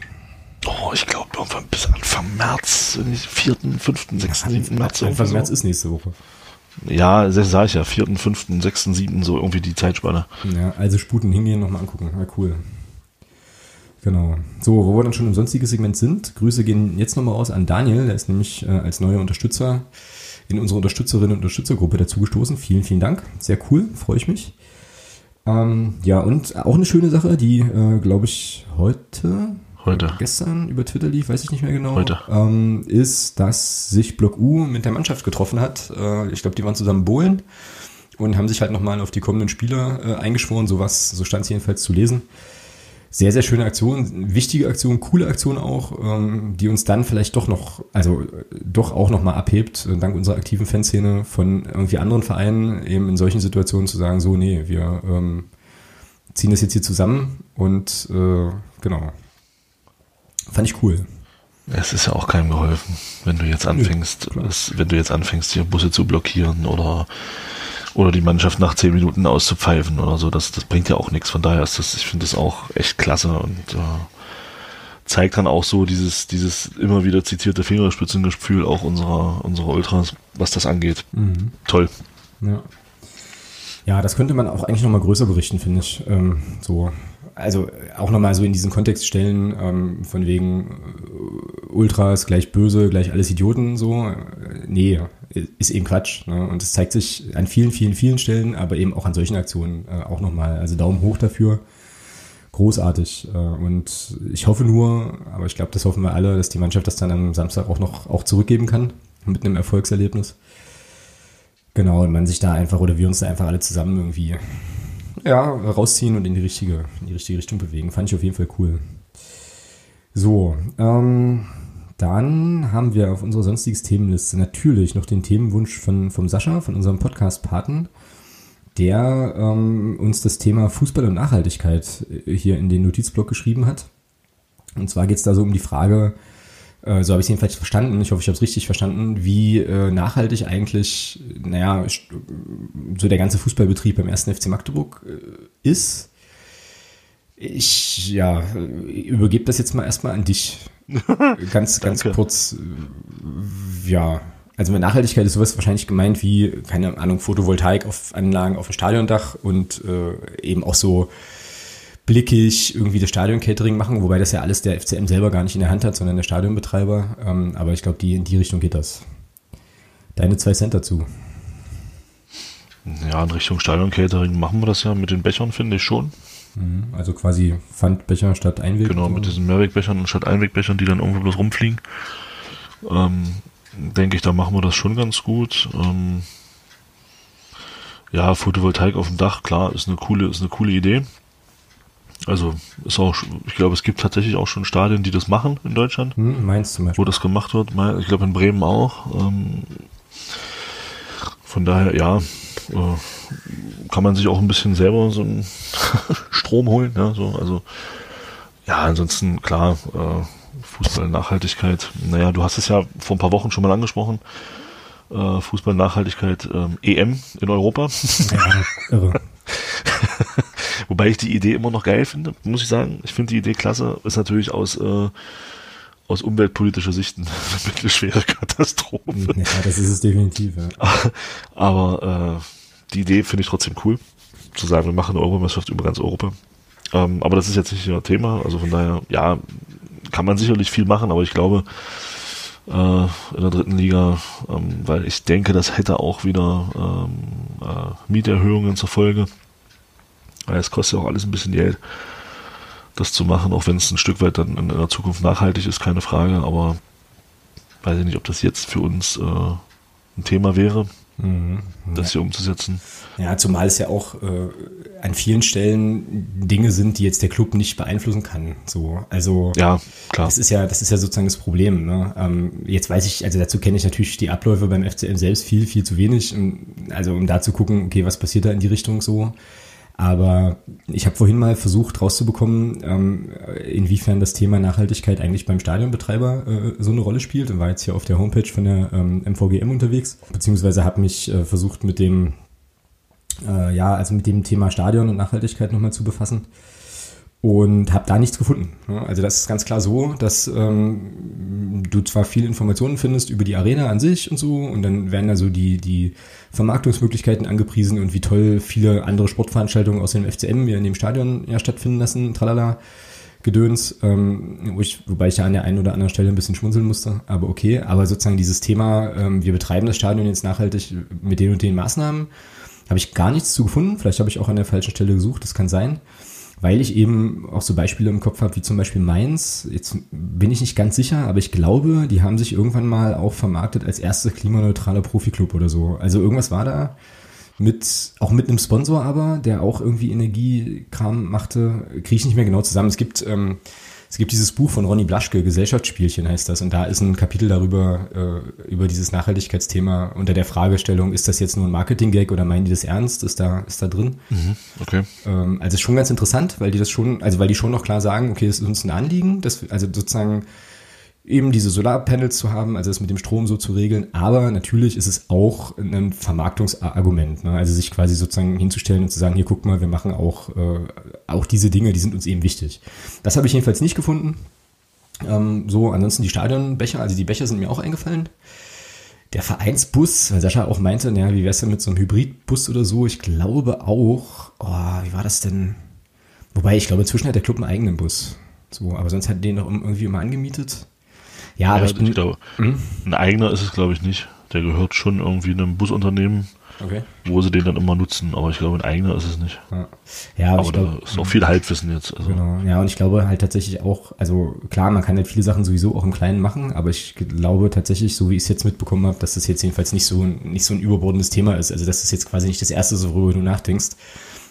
Oh, ich glaube irgendwann bis Anfang März, 4., 5., 6., 7. März. Anfang so. März ist nächste Woche. Ja, das sage ich ja, 4., 5., 6., 7., so irgendwie die Zeitspanne. Ja, also Sputen hingehen, nochmal angucken. Ja, cool. Genau. So, wo wir dann schon im sonstigen Segment sind, Grüße gehen jetzt nochmal raus an Daniel, der ist nämlich äh, als neuer Unterstützer in unsere Unterstützerinnen und Unterstützergruppe dazugestoßen. Vielen, vielen Dank. Sehr cool, freue ich mich. Ähm, ja, und auch eine schöne Sache, die, äh, glaube ich, heute, heute, gestern über Twitter lief, weiß ich nicht mehr genau, heute. Ähm, ist, dass sich Block U mit der Mannschaft getroffen hat. Äh, ich glaube, die waren zusammen Bohlen und haben sich halt nochmal auf die kommenden Spieler äh, eingeschworen. Sowas, so stand es jedenfalls zu lesen sehr, sehr schöne Aktion, wichtige Aktion, coole Aktion auch, ähm, die uns dann vielleicht doch noch, also doch auch nochmal abhebt, äh, dank unserer aktiven Fanszene von irgendwie anderen Vereinen, eben in solchen Situationen zu sagen, so, nee, wir ähm, ziehen das jetzt hier zusammen und äh, genau. Fand ich cool. Es ist ja auch keinem geholfen, wenn du jetzt anfängst, ja, wenn du jetzt anfängst, hier Busse zu blockieren oder oder die Mannschaft nach zehn Minuten auszupfeifen oder so. Das, das bringt ja auch nichts. Von daher ist das, ich finde das auch echt klasse und äh, zeigt dann auch so dieses, dieses immer wieder zitierte Fingerspitzengefühl auch unserer, unserer Ultras, was das angeht. Mhm. Toll. Ja. Ja, das könnte man auch eigentlich nochmal größer berichten, finde ich. Ähm, so, also auch nochmal so in diesen Kontext stellen, ähm, von wegen äh, Ultras gleich böse, gleich alles Idioten, so. Nee, ist eben Quatsch. Ne? Und es zeigt sich an vielen, vielen, vielen Stellen, aber eben auch an solchen Aktionen äh, auch nochmal. Also Daumen hoch dafür. Großartig. Äh, und ich hoffe nur, aber ich glaube, das hoffen wir alle, dass die Mannschaft das dann am Samstag auch noch auch zurückgeben kann mit einem Erfolgserlebnis. Genau, und man sich da einfach oder wir uns da einfach alle zusammen irgendwie ja, rausziehen und in die richtige, in die richtige Richtung bewegen. Fand ich auf jeden Fall cool. So, ähm, dann haben wir auf unserer sonstiges Themenliste natürlich noch den Themenwunsch von, vom Sascha, von unserem Podcast-Paten, der ähm, uns das Thema Fußball und Nachhaltigkeit hier in den Notizblock geschrieben hat. Und zwar geht es da so um die Frage, äh, so habe ich es jedenfalls verstanden, ich hoffe, ich habe es richtig verstanden, wie äh, nachhaltig eigentlich, naja, so der ganze Fußballbetrieb beim ersten FC Magdeburg äh, ist. Ich, ja, übergebe das jetzt mal erstmal an dich. ganz, ganz kurz, äh, ja. Also mit Nachhaltigkeit ist sowas wahrscheinlich gemeint wie, keine Ahnung, Photovoltaik auf Anlagen auf dem Stadiondach und äh, eben auch so blickig irgendwie das Stadion-Catering machen, wobei das ja alles der FCM selber gar nicht in der Hand hat, sondern der Stadionbetreiber. Ähm, aber ich glaube, die, in die Richtung geht das. Deine zwei Cent dazu. Ja, in Richtung Stadion-Catering machen wir das ja mit den Bechern, finde ich schon. Also quasi Pfandbecher statt Einweg. Genau, mit diesen Mehrwegbechern anstatt Einwegbechern, die dann irgendwo bloß rumfliegen. Ähm, denke ich, da machen wir das schon ganz gut. Ähm, ja, Photovoltaik auf dem Dach, klar, ist eine coole, ist eine coole Idee. Also ist auch, ich glaube, es gibt tatsächlich auch schon Stadien, die das machen in Deutschland, Hm, Mainz zum Beispiel. wo das gemacht wird. Ich glaube in Bremen auch. Ähm, von daher, ja, äh, kann man sich auch ein bisschen selber so einen Strom holen. Ja, so, also ja, ansonsten klar, äh, Fußball Nachhaltigkeit. Naja, du hast es ja vor ein paar Wochen schon mal angesprochen. Äh, Fußball Nachhaltigkeit ähm, EM in Europa. Ja, irre. Wobei ich die Idee immer noch geil finde, muss ich sagen. Ich finde die Idee klasse. Ist natürlich aus, äh, aus umweltpolitischer Sicht eine mittelschwere Katastrophe. Ja, das ist es definitiv. Ja. Aber äh, die Idee finde ich trotzdem cool. Zu sagen, wir machen eine Europameisterschaft über ganz Europa. Ähm, aber das ist jetzt nicht ihr Thema. Also von daher, ja, kann man sicherlich viel machen, aber ich glaube, äh, in der dritten Liga, ähm, weil ich denke, das hätte auch wieder ähm, äh, Mieterhöhungen zur Folge. Es kostet ja auch alles ein bisschen Geld, das zu machen, auch wenn es ein Stück weit dann in der Zukunft nachhaltig ist, keine Frage, aber weiß ich nicht, ob das jetzt für uns äh, ein Thema wäre, Mhm. das hier umzusetzen. Ja, zumal es ja auch äh, an vielen Stellen Dinge sind, die jetzt der Club nicht beeinflussen kann. So, also Ja, klar. das ist ja, das ist ja sozusagen das Problem. Ne? Ähm, jetzt weiß ich, also dazu kenne ich natürlich die Abläufe beim FCM selbst viel, viel zu wenig. Um, also um da zu gucken, okay, was passiert da in die Richtung so. Aber ich habe vorhin mal versucht rauszubekommen, ähm, inwiefern das Thema Nachhaltigkeit eigentlich beim Stadionbetreiber äh, so eine Rolle spielt und war jetzt hier auf der Homepage von der ähm, MVGM unterwegs, beziehungsweise habe mich äh, versucht mit dem äh, ja, also mit dem Thema Stadion und Nachhaltigkeit nochmal zu befassen und habe da nichts gefunden. Also das ist ganz klar so, dass ähm, du zwar viele Informationen findest über die Arena an sich und so und dann werden da so die, die Vermarktungsmöglichkeiten angepriesen und wie toll viele andere Sportveranstaltungen aus dem FCM ja in dem Stadion ja stattfinden lassen, tralala. Gedöns, ähm, wo ich, wobei ich ja an der einen oder anderen Stelle ein bisschen schmunzeln musste, aber okay, aber sozusagen dieses Thema, ähm, wir betreiben das Stadion jetzt nachhaltig mit den und den Maßnahmen, habe ich gar nichts zu gefunden. Vielleicht habe ich auch an der falschen Stelle gesucht, das kann sein. Weil ich eben auch so Beispiele im Kopf habe, wie zum Beispiel Mainz. Jetzt bin ich nicht ganz sicher, aber ich glaube, die haben sich irgendwann mal auch vermarktet als erster klimaneutraler Profiklub oder so. Also irgendwas war da mit, auch mit einem Sponsor aber, der auch irgendwie Energiekram machte, kriege ich nicht mehr genau zusammen. Es gibt, ähm, es gibt dieses Buch von Ronny Blaschke, Gesellschaftsspielchen heißt das, und da ist ein Kapitel darüber, äh, über dieses Nachhaltigkeitsthema unter der Fragestellung, ist das jetzt nur ein Marketing-Gag oder meinen die das ernst, ist da, ist da drin. Okay. Ähm, also ist schon ganz interessant, weil die das schon, also weil die schon noch klar sagen, okay, das ist uns ein Anliegen, dass, wir- also sozusagen eben diese Solarpanels zu haben, also das mit dem Strom so zu regeln, aber natürlich ist es auch ein Vermarktungsargument, ne? also sich quasi sozusagen hinzustellen und zu sagen, hier guck mal, wir machen auch, äh, auch diese Dinge, die sind uns eben wichtig. Das habe ich jedenfalls nicht gefunden. Ähm, so, ansonsten die Stadionbecher, also die Becher sind mir auch eingefallen. Der Vereinsbus, weil Sascha auch meinte, naja, wie wär's denn mit so einem Hybridbus oder so? Ich glaube auch, oh, wie war das denn? Wobei, ich glaube, inzwischen hat der Club einen eigenen Bus. So, aber sonst hat den doch irgendwie immer angemietet. Ja, aber ja, ich bin. glaube, ein eigener ist es, glaube ich, nicht. Der gehört schon irgendwie einem Busunternehmen, okay. wo sie den dann immer nutzen. Aber ich glaube, ein eigener ist es nicht. Ja, ja aber Aber ich da glaube. ist auch viel Halbwissen jetzt. Also. Genau, ja, und ich glaube halt tatsächlich auch, also klar, man kann halt viele Sachen sowieso auch im Kleinen machen, aber ich glaube tatsächlich, so wie ich es jetzt mitbekommen habe, dass das jetzt jedenfalls nicht so, ein- nicht so ein überbordendes Thema ist. Also das ist jetzt quasi nicht das Erste, so, worüber du nachdenkst,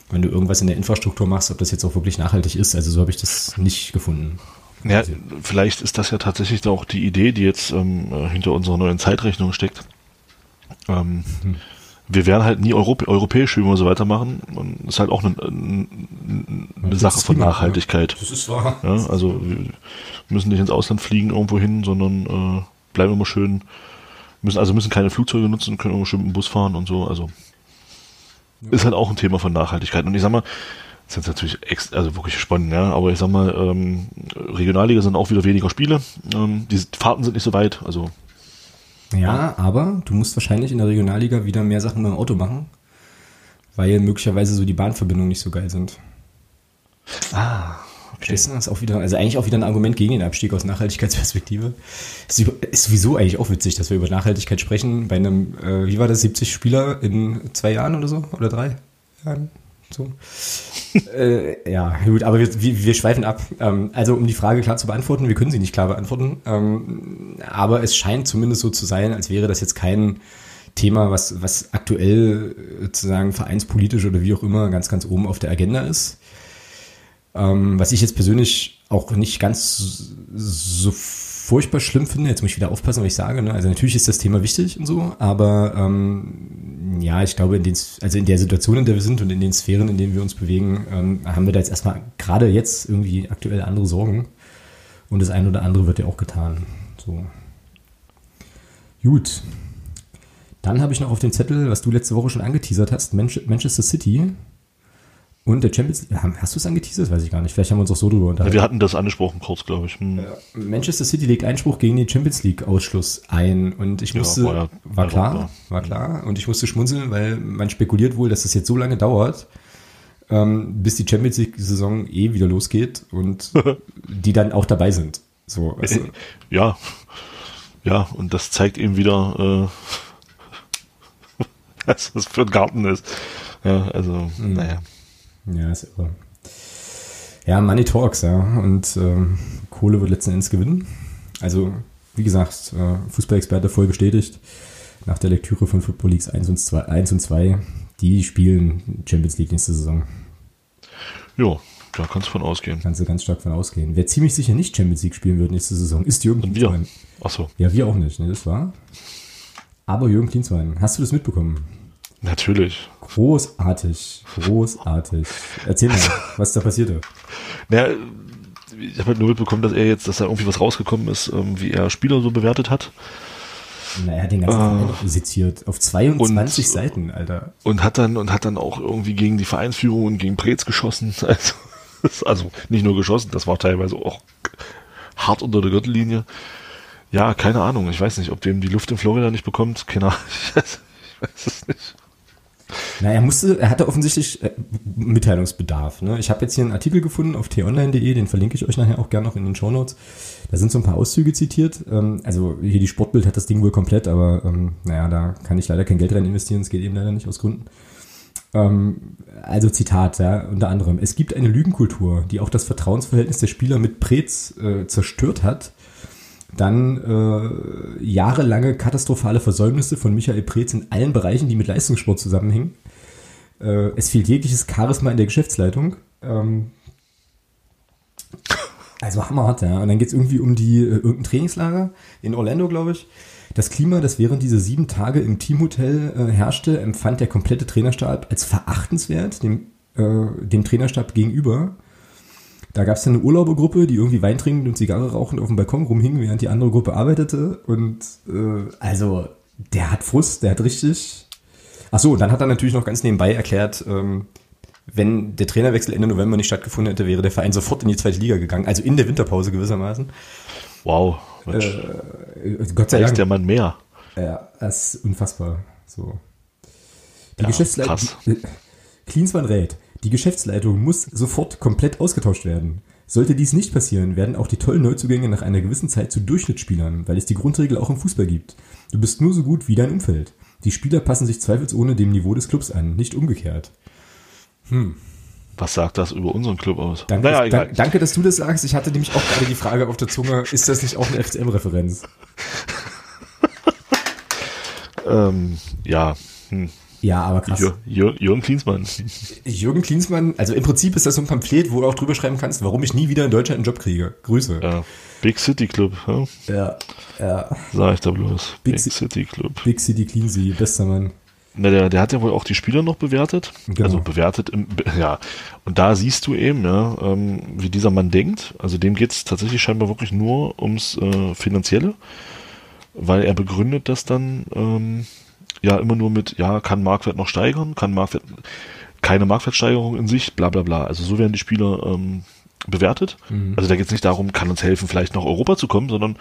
wenn du irgendwas in der Infrastruktur machst, ob das jetzt auch wirklich nachhaltig ist. Also so habe ich das nicht gefunden. Ja, vielleicht ist das ja tatsächlich auch die Idee, die jetzt ähm, äh, hinter unserer neuen Zeitrechnung steckt. Ähm, Wir werden halt nie Europä europäisch, wie wir so weitermachen. Und das ist halt auch eine, eine, Sache von Nachhaltigkeit. Das ist wahr. Ja, also wir müssen nicht ins Ausland fliegen irgendwo hin, sondern äh, bleiben immer schön, müssen also müssen keine Flugzeuge nutzen, können immer schön mit dem Bus fahren und so. Also ist halt auch ein Thema von Nachhaltigkeit. Und ich sag mal, Das ist natürlich ex also wirklich spannend, ja. Aber ich sag mal, ähm, Regionalliga sind auch wieder weniger Spiele. Ähm, die Fahrten sind nicht so weit. Also Ja, aber du musst wahrscheinlich in der Regionalliga wieder mehr Sachen mit dem Auto machen, weil möglicherweise so die Bahnverbindungen nicht so geil sind. ah, Verstehst du? Das ist auch wieder, also eigentlich auch wieder ein Argument gegen den Abstieg aus Nachhaltigkeitsperspektive. Ist, ist sowieso eigentlich auch witzig, dass wir über Nachhaltigkeit sprechen bei einem, äh, wie war das, 70 Spieler in zwei Jahren oder so? Oder drei Jahren? So. äh, ja, gut, aber wir, wir, wir schweifen ab. Ähm, also, um die Frage klar zu beantworten, wir können sie nicht klar beantworten. Ähm, aber es scheint zumindest so zu sein, als wäre das jetzt kein Thema, was, was aktuell sozusagen vereinspolitisch oder wie auch immer ganz, ganz oben auf der Agenda ist. Ähm, was ich jetzt persönlich auch nicht ganz so furchtbar schlimm finde, jetzt muss ich wieder aufpassen, was ich sage. Ne? Also natürlich ist das Thema wichtig und so, aber ähm, ja, ich glaube, in, den, also in der Situation, in der wir sind und in den Sphären, in denen wir uns bewegen, ähm, haben wir da jetzt erstmal gerade jetzt irgendwie aktuell andere Sorgen. Und das eine oder andere wird ja auch getan. So. Gut. Dann habe ich noch auf dem Zettel, was du letzte Woche schon angeteasert hast, Manch- Manchester City und der Champions League. Hast du es angeteasert? Weiß ich gar nicht. Vielleicht haben wir uns auch so drüber ja, unterhalten. wir hatten das angesprochen kurz, glaube ich. Hm. Manchester City legt Einspruch gegen den Champions League Ausschluss ein und ich Ja, musste, war war, ja- war klar, klar. war klar und ich musste schmunzeln, weil man spekuliert wohl, dass das jetzt so lange dauert, ähm, bis die Champions League Saison eh wieder losgeht und die dann auch dabei sind. So, also, Ja, ja, und das zeigt eben wieder, äh, was das für ein Garten ist. Ja, also, naja. Ja, ist irre. Ja, Money Talks, ja. Und ähm, Kohle wird letzten Endes gewinnen. Also, wie gesagt, äh, Fußballexperte voll bestätigt. Nach der Lektüre von Football Leagues 1 und 2, 1 und 2 die spielen Champions League nächste Saison. Jo, da kannst du von ausgehen. Kannst du ganz stark von ausgehen. Wer ziemlich sicher nicht Champions League spielen wird nächste Saison, ist Jürgen. Klinsmann. Achso, Ja, wir auch nicht, ne, das war. Aber Jürgen Klinsmann, hast du das mitbekommen? Natürlich. Großartig, großartig. Erzähl mal, was da passierte. Naja, ich habe halt nur mitbekommen, dass er jetzt, dass da irgendwie was rausgekommen ist, ähm, wie er Spieler so bewertet hat. Na, er hat den ganzen Ah. Verein seziert. Auf 22 Und- Seiten, Alter. Und hat dann, und hat dann auch irgendwie gegen die Vereinsführung und gegen Preetz geschossen. Also, also nicht nur geschossen, das war teilweise auch hart unter der Gürtellinie. Ja, keine Ahnung. Ich weiß nicht, ob dem die Luft in Florida nicht bekommt. Keine Ahnung. Ich weiß es nicht. Na, er musste, er hatte offensichtlich äh, Mitteilungsbedarf. Ne? Ich habe jetzt hier einen Artikel gefunden auf t-online.de, den verlinke ich euch nachher auch gerne noch in den Shownotes. Da sind so ein paar Auszüge zitiert. Ähm, also hier die Sportbild hat das Ding wohl komplett, aber ähm, naja, da kann ich leider kein Geld rein investieren, es geht eben leider nicht aus Gründen. Ähm, also Zitat, ja, unter anderem. Es gibt eine Lügenkultur, die auch das Vertrauensverhältnis der Spieler mit Preetz äh, zerstört hat. Dann äh, jahrelange katastrophale Versäumnisse von Michael Preetz in allen Bereichen, die mit Leistungssport zusammenhängen. Äh, es fehlt jegliches Charisma in der Geschäftsleitung. Ähm, also hammerhart, ja. Und dann geht es irgendwie um die äh, irgendein Trainingslager in Orlando, glaube ich. Das Klima, das während dieser sieben Tage im Teamhotel äh, herrschte, empfand der komplette Trainerstab als verachtenswert dem, äh, dem Trainerstab gegenüber. Da gab es dann eine Urlaubergruppe, die irgendwie Wein trinkend und Zigarre rauchend auf dem Balkon rumhing, während die andere Gruppe arbeitete. Und äh, also, der hat Frust, der hat richtig. Ach so, dann hat er natürlich noch ganz nebenbei erklärt, ähm, wenn der Trainerwechsel Ende November nicht stattgefunden hätte, wäre der Verein sofort in die zweite Liga gegangen, also in der Winterpause gewissermaßen. Wow. Mensch, Äh, Gott sei da Dank. ist der Mann mehr. Ja, das ist unfassbar. So. Die Ja, Geschäftsleitung. Klinsmann rät, die Geschäftsleitung muss sofort komplett ausgetauscht werden. Sollte dies nicht passieren, werden auch die tollen Neuzugänge nach einer gewissen Zeit zu Durchschnittsspielern, weil es die Grundregel auch im Fußball gibt. Du bist nur so gut wie dein Umfeld. Die Spieler passen sich zweifelsohne dem Niveau des Clubs an, nicht umgekehrt. Was sagt das über unseren Club aus? Danke, naja, dank- danke, dass du das sagst. Ich hatte nämlich auch gerade die Frage auf der Zunge, ist das nicht auch eine FCM-Referenz? Ähm, ja. Hm. Ja, aber krass. Jür, Jür, Jürgen Klinsmann. Jürgen Klinsmann, also im Prinzip ist das so ein Pamphlet, wo du auch drüber schreiben kannst, warum ich nie wieder in Deutschland einen Job kriege. Grüße. Ja. Big City Club, ja? Ja, ja. sag ich da bloß. Big Big, Ci- City Club. Big City Cleansy, bester Mann. Na, der, der hat ja wohl auch die Spieler noch bewertet. Genau. Also bewertet, im, ja. Und da siehst du eben, ja, ähm, wie dieser Mann denkt. Also dem geht es tatsächlich scheinbar wirklich nur ums äh, Finanzielle, weil er begründet das dann ähm, ja immer nur mit, ja, kann Marktwert noch steigern, kann Marktwert keine Marktwertsteigerung in sich, bla bla bla. Also so werden die Spieler ähm, bewertet. Mhm. Also da geht es nicht darum, kann uns helfen, vielleicht nach Europa zu kommen, sondern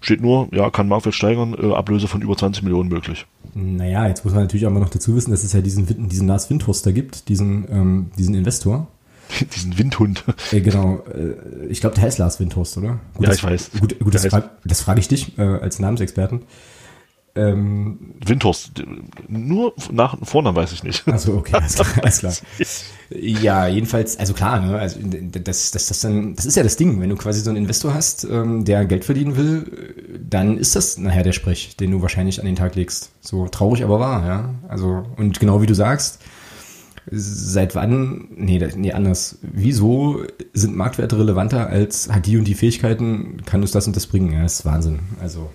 steht nur, ja, kann Marktwert steigern, äh, Ablöse von über 20 Millionen möglich. Naja, jetzt muss man natürlich aber noch dazu wissen, dass es ja diesen, diesen Lars Windhorst da gibt, diesen, ähm, diesen Investor. Diesen Windhund. Äh, genau, äh, ich glaube, der heißt Lars Windhorst, oder? Gut, Ja, das- ich weiß. Gut, gut das, frag, das frage ich dich äh, als Namensexperten. Ähm, Windhorst. Nur nach Vornamen weiß ich nicht. also okay, alles klar, alles klar. Ja, jedenfalls, also klar, ne, also das, das, das, dann, das ist ja das Ding, wenn du quasi so einen Investor hast, ähm, der Geld verdienen will, dann ist das nachher der Sprech, den du wahrscheinlich an den Tag legst. So traurig, aber wahr, ja. Also und genau wie du sagst, seit wann, nee, nee, anders. Wieso sind Marktwerte relevanter als hat die und die Fähigkeiten, kann uns das und das bringen? Ja, das ist Wahnsinn. Also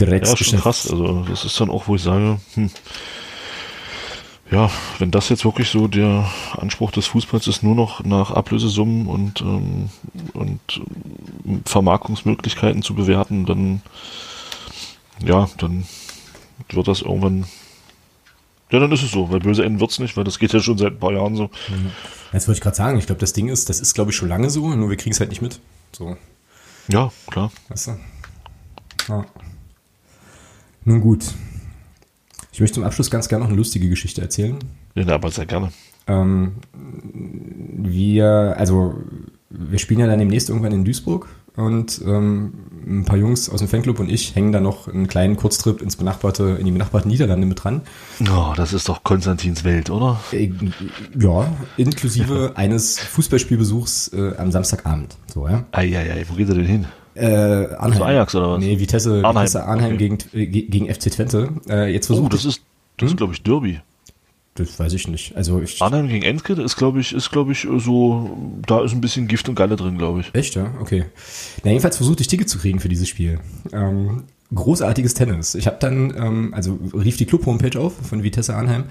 Ja, ist schon krass. Also das ist dann auch, wo ich sage, hm, ja, wenn das jetzt wirklich so der Anspruch des Fußballs ist, nur noch nach Ablösesummen und, ähm, und ähm, Vermarktungsmöglichkeiten zu bewerten, dann ja, dann wird das irgendwann ja, dann ist es so, weil böse enden wird's nicht, weil das geht ja schon seit ein paar Jahren so. Jetzt wollte ich gerade sagen, ich glaube, das Ding ist, das ist, glaube ich, schon lange so, nur wir kriegen es halt nicht mit. So, Ja, klar. weißt du? Ja. Nun gut. Ich möchte zum Abschluss ganz gerne noch eine lustige Geschichte erzählen. Ja, aber sehr gerne. Ähm, wir, also, wir spielen ja dann demnächst irgendwann in Duisburg und ähm, ein paar Jungs aus dem Fanclub und ich hängen da noch einen kleinen Kurztrip ins benachbarte, in die benachbarten Niederlande mit dran. Oh, das ist doch Konstantins Welt, oder? Äh, Ja, inklusive eines Fußballspielbesuchs äh, am Samstagabend. So, ja. Eieiei, wo geht er denn hin? Äh, Arnheim. Zu Ajax oder was? Nee, Vitesse Arnheim, Vitesse Arnheim okay. gegen, äh, ge- gegen FC Twente. Äh, jetzt Oh, versucht das ist, das Hm? ist, glaube ich, Derby. das weiß ich nicht. Also ich Arnheim gegen Enske ist, glaube ich, ist, glaube ich, so, da ist ein bisschen Gift und Galle drin, glaube ich. echt, ja, okay. Na jedenfalls versuchte ich Ticket zu kriegen für dieses Spiel. Ähm, großartiges Tennis. Ich habe dann, ähm, also rief die Club-Homepage auf von Vitesse Arnheim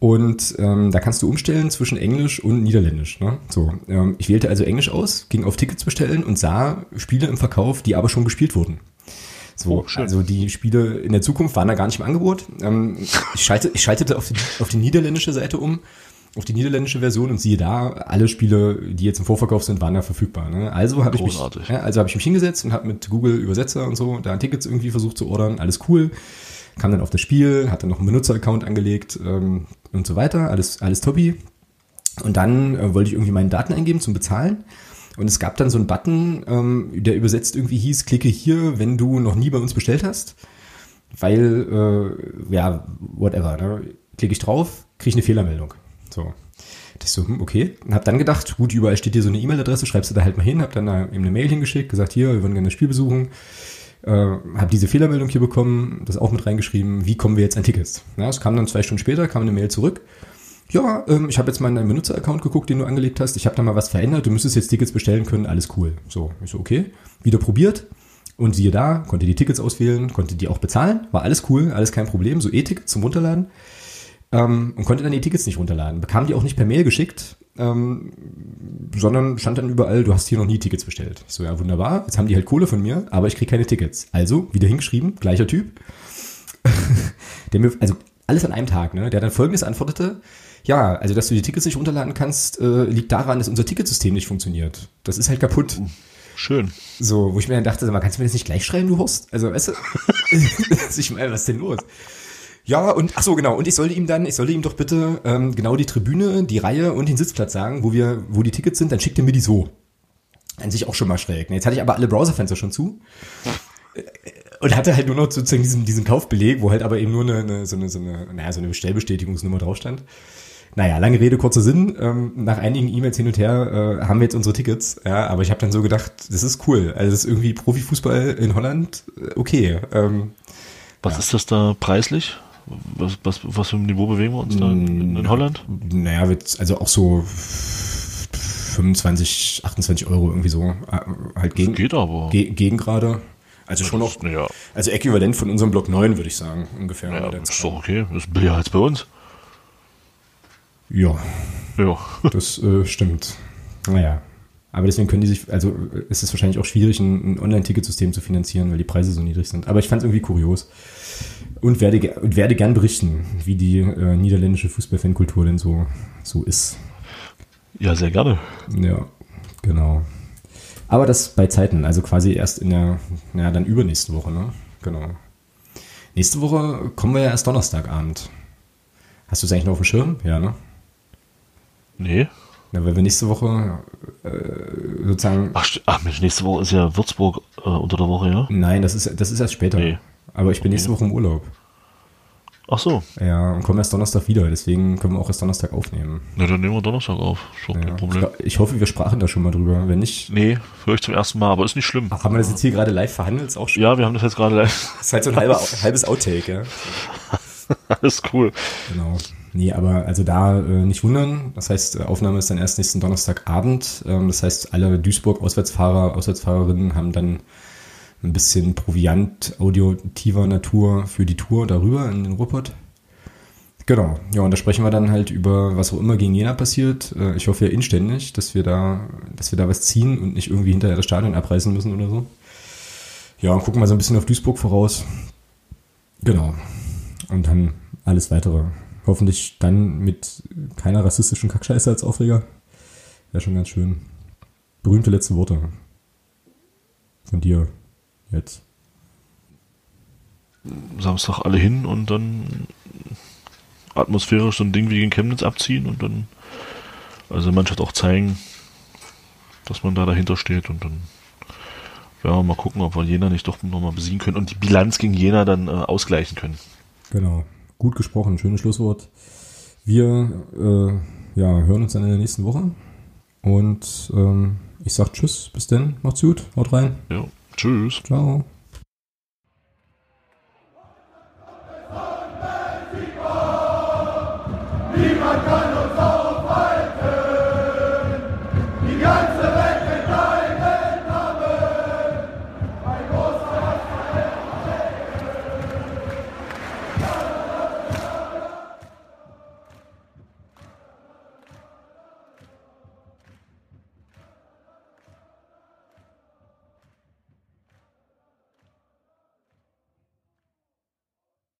und ähm, da kannst du umstellen zwischen Englisch und Niederländisch. Ne? So, ähm, ich wählte also Englisch aus, ging auf Tickets bestellen und sah Spiele im Verkauf, die aber schon gespielt wurden. So, Oh, schön. also die Spiele in der Zukunft waren da gar nicht im Angebot. Ähm, ich, schalte, ich schaltete auf die, auf die niederländische Seite um, auf die niederländische Version und siehe da, alle Spiele, die jetzt im Vorverkauf sind, waren da verfügbar. Ne? Also habe ich mich, ja, also habe ich mich hingesetzt und habe mit Google Übersetzer und so da Tickets irgendwie versucht zu ordern. Alles cool. Kam dann auf das Spiel, hatte noch einen Benutzeraccount angelegt ähm, und so weiter. Alles, alles toppi. Und dann äh, wollte ich irgendwie meine Daten eingeben zum Bezahlen. Und es gab dann so einen Button, ähm, der übersetzt irgendwie hieß, klicke hier, wenn du noch nie bei uns bestellt hast. Weil, äh, ja, whatever, ne? Klicke ich drauf, kriege ich eine Fehlermeldung. So. Ist so, hm, okay. Und hab dann gedacht, gut, überall steht hier so eine E-Mail-Adresse, schreibst du da halt mal hin, hab dann da eben eine Mail hingeschickt, gesagt, hier, wir würden gerne das Spiel besuchen. Äh, habe diese Fehlermeldung hier bekommen, das auch mit reingeschrieben, wie kommen wir jetzt an Tickets? Ja, es kam dann zwei Stunden später, kam eine Mail zurück. Ja, ähm, ich habe jetzt mal in deinen Benutzer-Account geguckt, den du angelegt hast. Ich habe da mal was verändert. Du müsstest jetzt Tickets bestellen können. Alles cool. So, ich so, okay. Wieder probiert. Und siehe da, konnte die Tickets auswählen, konnte die auch bezahlen. War alles cool, alles kein Problem. So E-Tickets zum Runterladen. Ähm, und konnte dann die Tickets nicht runterladen. Bekam die auch nicht per Mail geschickt, ähm, sondern stand dann überall, du hast hier noch nie Tickets bestellt. Ich so, ja, wunderbar. Jetzt haben die halt Kohle von mir, aber ich kriege keine Tickets. Also, wieder hingeschrieben, gleicher Typ. der mir, also alles an einem Tag, ne? Der dann folgendes antwortete, ja, also dass du die Tickets nicht runterladen kannst, äh, liegt daran, dass unser Ticketsystem nicht funktioniert. Das ist halt kaputt. Schön. So, wo ich mir dann dachte, sag mal, kannst du mir das nicht gleich schreiben, du Horst? Also, weißt du, ich meine, was ist denn los? Ja, und ach so, genau. Und ich sollte ihm dann, ich sollte ihm doch bitte ähm, genau die Tribüne, die Reihe und den Sitzplatz sagen, wo wir, wo die Tickets sind, dann schickt er mir die so. An sich auch schon mal schräg. Ne? Jetzt hatte ich aber alle Browserfenster schon zu. Äh, Und hatte halt nur noch sozusagen diesen, diesen Kaufbeleg, wo halt aber eben nur eine, eine, so, eine, so, eine, naja, so eine Bestellbestätigungsnummer drauf stand. Naja, lange Rede, kurzer Sinn. Ähm, nach einigen E-Mails hin und her äh, haben wir jetzt unsere Tickets. Ja, aber ich habe dann so gedacht, das ist cool. Also das ist irgendwie Profifußball in Holland, äh, okay. Ähm, Was ist das da preislich? Was, was, was für ein Niveau bewegen wir uns da in, in Holland? naja, wird also auch so 25, 28 Euro irgendwie so. Äh, halt gegen, Geht aber. ge gegen gerade. Also schon noch, Ja, also äquivalent von unserem Block 9, würde ich sagen, ungefähr. ja ist doch okay. Das ist billiger als bei uns. ja. Ja. Das äh, stimmt. Naja. Aber deswegen können die sich, also äh, ist es wahrscheinlich auch schwierig, ein, ein Online-Ticketsystem zu finanzieren, weil die Preise so niedrig sind. Aber ich fand es irgendwie kurios. Und werde, und werde gern berichten, wie die äh, niederländische Fußballfankultur denn so, so ist. Ja, sehr gerne. Ja, genau. Aber das bei Zeiten, also quasi erst in der, naja, dann übernächste Woche, ne? Genau. Nächste Woche kommen wir ja erst Donnerstagabend. Hast du es eigentlich noch auf dem Schirm? Ja, ne? Nee. Ja, weil wir nächste Woche äh, sozusagen. Ach, ach Mensch, nächste Woche ist ja Würzburg äh, unter der Woche, ja? Nein, das ist, das ist erst später. Nee. Aber ich bin nächste Woche im Urlaub. Ach so. Ja, und komme erst Donnerstag wieder, deswegen können wir auch erst Donnerstag aufnehmen. Na, dann nehmen wir Donnerstag auf. Schon Ja. kein Problem. ich hoffe, wir sprachen da schon mal drüber. Wenn nicht, Nee, höre ich zum ersten Mal, aber ist nicht schlimm. Ach, haben wir das jetzt hier gerade live verhandelt? Ist auch schon. Ja, wir haben das jetzt gerade live. Das ist halt so ein halber, halbes Outtake, ja. Alles cool. Genau. Nee, aber also da äh, nicht wundern. Das heißt, äh, Aufnahme ist dann erst nächsten Donnerstagabend. Ähm, das heißt, alle Duisburg-Auswärtsfahrer, Auswärtsfahrerinnen haben dann ein bisschen Proviant audiotiver Natur für die Tour darüber in den Ruhrpott. Genau. Ja, und da sprechen wir dann halt über was auch immer gegen Jena passiert. Äh, ich hoffe ja inständig, dass wir da, dass wir da was ziehen und nicht irgendwie hinterher das Stadion abreißen müssen oder so. Ja, und gucken mal so ein bisschen auf Duisburg voraus. Genau. Und dann alles weitere. Hoffentlich dann mit keiner rassistischen Kackscheiße als Aufreger. Wäre schon ganz schön. Berühmte letzte Worte. Von dir jetzt. Samstag alle hin und dann atmosphärisch so ein Ding wie gegen Chemnitz abziehen und dann also der Mannschaft auch zeigen, dass man da dahinter steht und dann ja, mal gucken, ob wir Jena nicht doch nochmal besiegen können und die Bilanz gegen Jena dann äh, ausgleichen können. Genau. Gut gesprochen. Schönes Schlusswort. Wir äh, ja, hören uns dann in der nächsten Woche. Und ähm, ich sag Tschüss. Bis dann. Macht's gut. Haut rein. Ja, Tschüss. Ciao. Niemand kann